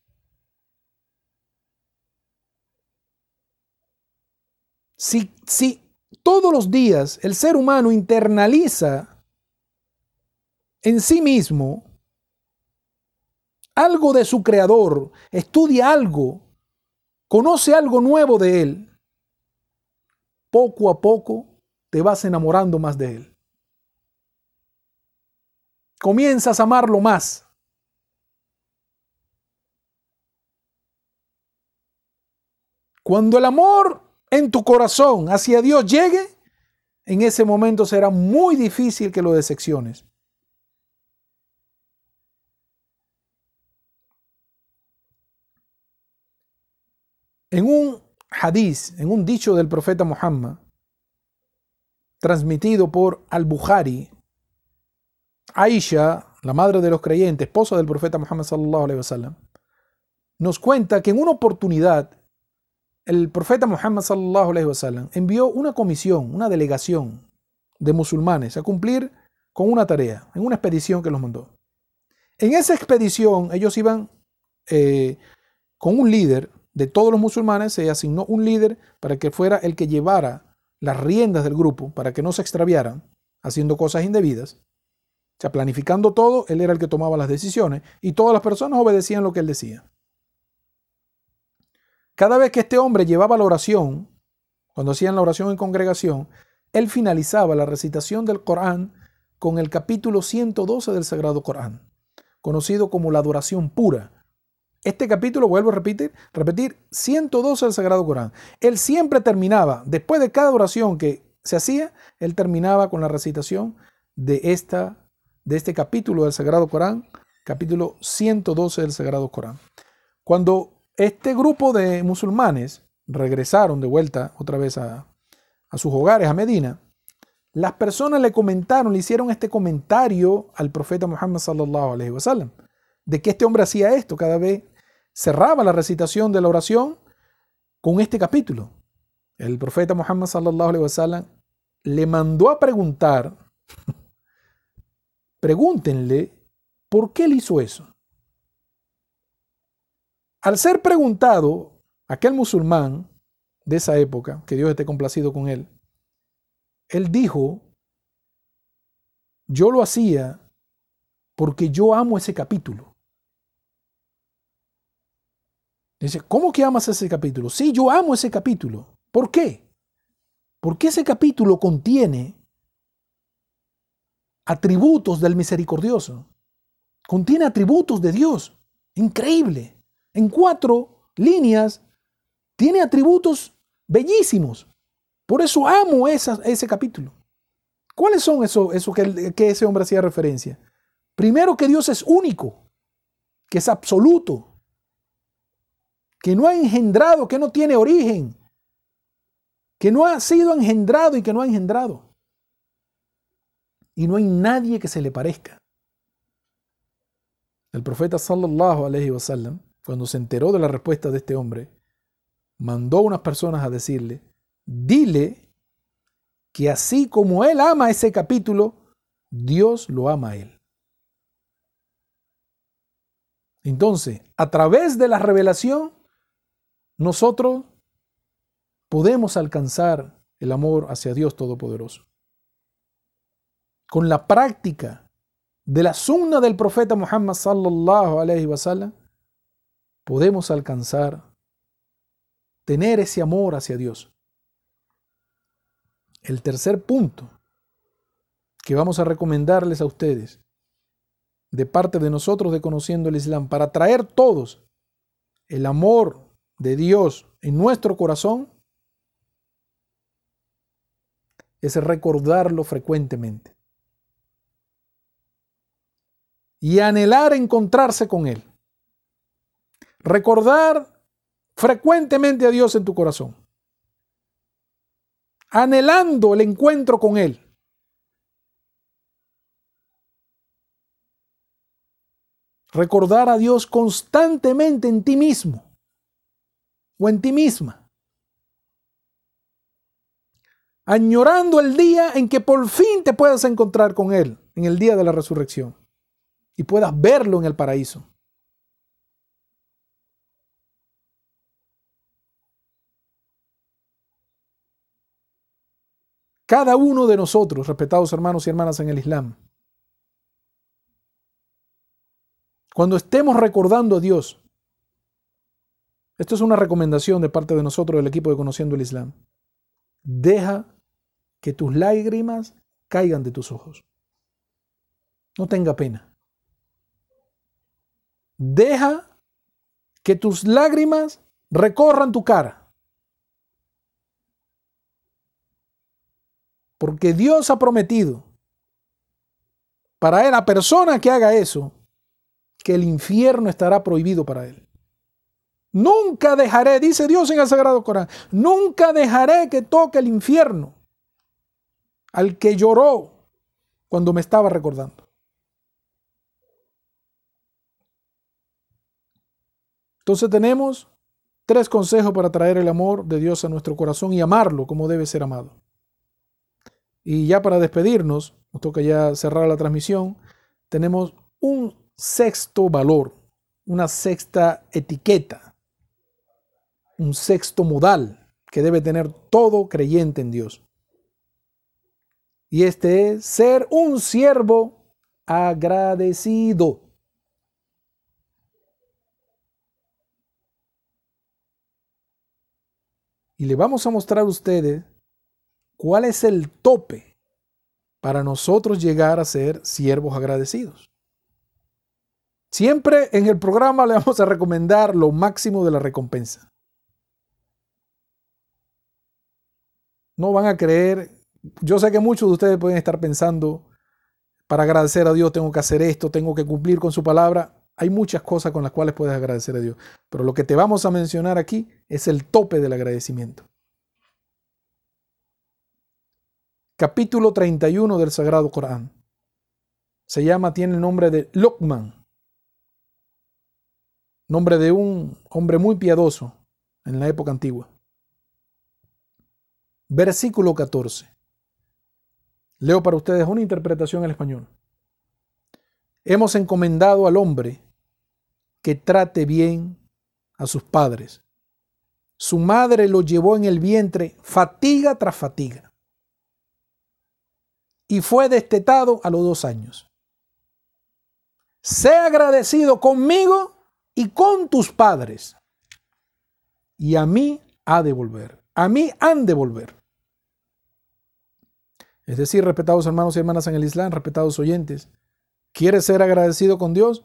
Si, todos los días el ser humano internaliza en sí mismo algo de su creador, estudia algo, conoce algo nuevo de él, poco a poco te vas enamorando más de él. Comienzas a amarlo más. Cuando el amor en tu corazón hacia Dios llegue, en ese momento será muy difícil que lo decepciones. En un hadiz, en un dicho del profeta Muhammad, transmitido por Al-Bukhari, Aisha, la madre de los creyentes, esposa del profeta Muhammad sallallahu nos cuenta que en una oportunidad el profeta Muhammad sallallahu wasallam envió una comisión, una delegación de musulmanes a cumplir con una tarea, en una expedición que los mandó. En esa expedición ellos iban eh, con un líder de todos los musulmanes, se asignó un líder para que fuera el que llevara las riendas del grupo, para que no se extraviaran haciendo cosas indebidas. O sea, planificando todo, él era el que tomaba las decisiones y todas las personas obedecían lo que él decía. Cada vez que este hombre llevaba la oración, cuando hacían la oración en congregación, él finalizaba la recitación del Corán con el capítulo 112 del Sagrado Corán, conocido como la adoración pura. Este capítulo, vuelvo a repetir, repetir 112 del Sagrado Corán. Él siempre terminaba, después de cada oración que se hacía, él terminaba con la recitación de, esta, de este capítulo del Sagrado Corán, capítulo 112 del Sagrado Corán. Cuando este grupo de musulmanes regresaron de vuelta otra vez a, sus hogares, a Medina. Las personas le comentaron, le hicieron este comentario al profeta Muhammad sallallahu alaihi wasallam, de que este hombre hacía esto cada vez cerraba la recitación de la oración con este capítulo. El profeta Muhammad sallallahu alaihi wasallam le mandó a preguntar, pregúntenle, ¿por qué él hizo eso? Al ser preguntado, aquel musulmán de esa época, que Dios esté complacido con él, él dijo yo lo hacía porque yo amo ese capítulo. Dice, ¿cómo que amas ese capítulo? Sí, yo amo ese capítulo. ¿Por qué? Porque ese capítulo contiene atributos del misericordioso. Contiene atributos de Dios. Increíble. En cuatro líneas tiene atributos bellísimos. Por eso amo ese capítulo. ¿Cuáles son esos eso que, que ese hombre hacía referencia? Primero que Dios es único, que es absoluto, que no ha engendrado, que no tiene origen, que no ha sido engendrado y que no ha engendrado. Y no hay nadie que se le parezca. El profeta sallallahu alaihi wasallam, cuando se enteró de la respuesta de este hombre, mandó a unas personas a decirle, dile que así como él ama ese capítulo, Dios lo ama a él. Entonces, a través de la revelación, nosotros podemos alcanzar el amor hacia Dios Todopoderoso. Con la práctica de la sunna del profeta Muhammad sallallahu alaihi wasallam, podemos alcanzar tener ese amor hacia Dios. El tercer punto que vamos a recomendarles a ustedes de parte de nosotros de conociendo el Islam para traer todos el amor de Dios en nuestro corazón es recordarlo frecuentemente y anhelar encontrarse con Él. Recordar frecuentemente a Dios en tu corazón, anhelando el encuentro con Él. Recordar a Dios constantemente en ti mismo o en ti misma. Añorando el día en que por fin te puedas encontrar con Él, en el día de la resurrección, y puedas verlo en el paraíso. Cada uno de nosotros, respetados hermanos y hermanas en el Islam, cuando estemos recordando a Dios, esto es una recomendación de parte de nosotros del equipo de Conociendo el Islam, deja que tus lágrimas caigan de tus ojos. No tenga pena. Deja que tus lágrimas recorran tu cara. Porque Dios ha prometido para la persona que haga eso, que el infierno estará prohibido para él. Nunca dejaré, dice Dios en el Sagrado Corán, nunca dejaré que toque el infierno al que lloró cuando me estaba recordando. Entonces tenemos tres consejos para traer el amor de Dios a nuestro corazón y amarlo como debe ser amado. Y ya para despedirnos, nos toca ya cerrar la transmisión, tenemos un sexto valor, una sexta etiqueta, un sexto modal que debe tener todo creyente en Dios. Y este es ser un siervo agradecido. Y le vamos a mostrar a ustedes ¿Cuál es el tope para nosotros llegar a ser siervos agradecidos? Siempre en el programa le vamos a recomendar lo máximo de la recompensa. No van a creer, yo sé que muchos de ustedes pueden estar pensando, para agradecer a Dios tengo que hacer esto, tengo que cumplir con su palabra. Hay muchas cosas con las cuales puedes agradecer a Dios, pero lo que te vamos a mencionar aquí es el tope del agradecimiento. Capítulo 31 del Sagrado Corán. Se llama, tiene el nombre de Luqman, nombre de un hombre muy piadoso en la época antigua. Versículo 14. Leo para ustedes una interpretación en español. Hemos encomendado al hombre que trate bien a sus padres. Su madre lo llevó en el vientre fatiga tras fatiga y fue destetado a los dos años. Sé agradecido conmigo y con tus padres. Y a mí ha de volver. A mí han de volver. Es decir, respetados hermanos y hermanas en el Islam, respetados oyentes, ¿quieres ser agradecido con Dios?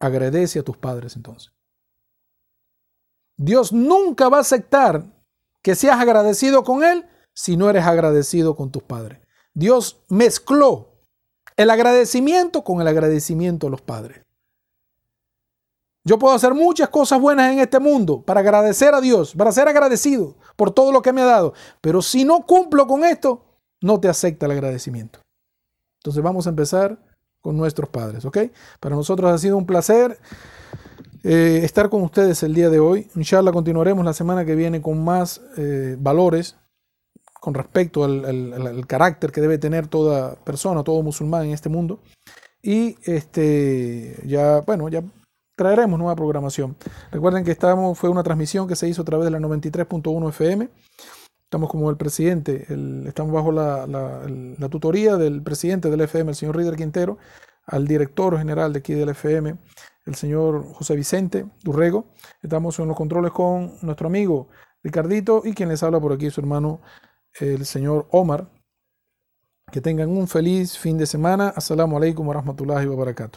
Agradece a tus padres entonces. Dios nunca va a aceptar que seas agradecido con Él si no eres agradecido con tus padres. Dios mezcló el agradecimiento con el agradecimiento a los padres. Yo puedo hacer muchas cosas buenas en este mundo para agradecer a Dios, para ser agradecido por todo lo que me ha dado, pero si no cumplo con esto, no te acepta el agradecimiento. Entonces vamos a empezar con nuestros padres, ¿ok? Para nosotros ha sido un placer eh, estar con ustedes el día de hoy. Inshallah continuaremos la semana que viene con más eh, valores con respecto al, carácter que debe tener toda persona, todo musulmán en este mundo. Y este, ya, bueno, ya traeremos nueva programación. Recuerden que estamos, fue una transmisión que se hizo a través de la 93.1 FM. Estamos como el presidente, estamos bajo la, la, tutoría del presidente del FM, el señor Rider Quintero, al director general de aquí del FM, el señor José Vicente Durrego. Estamos en los controles con nuestro amigo Ricardito y quien les habla por aquí, su hermano, el señor Omar. Que tengan un feliz fin de semana. Assalamu alaikum wa rahmatullahi wa barakatuh.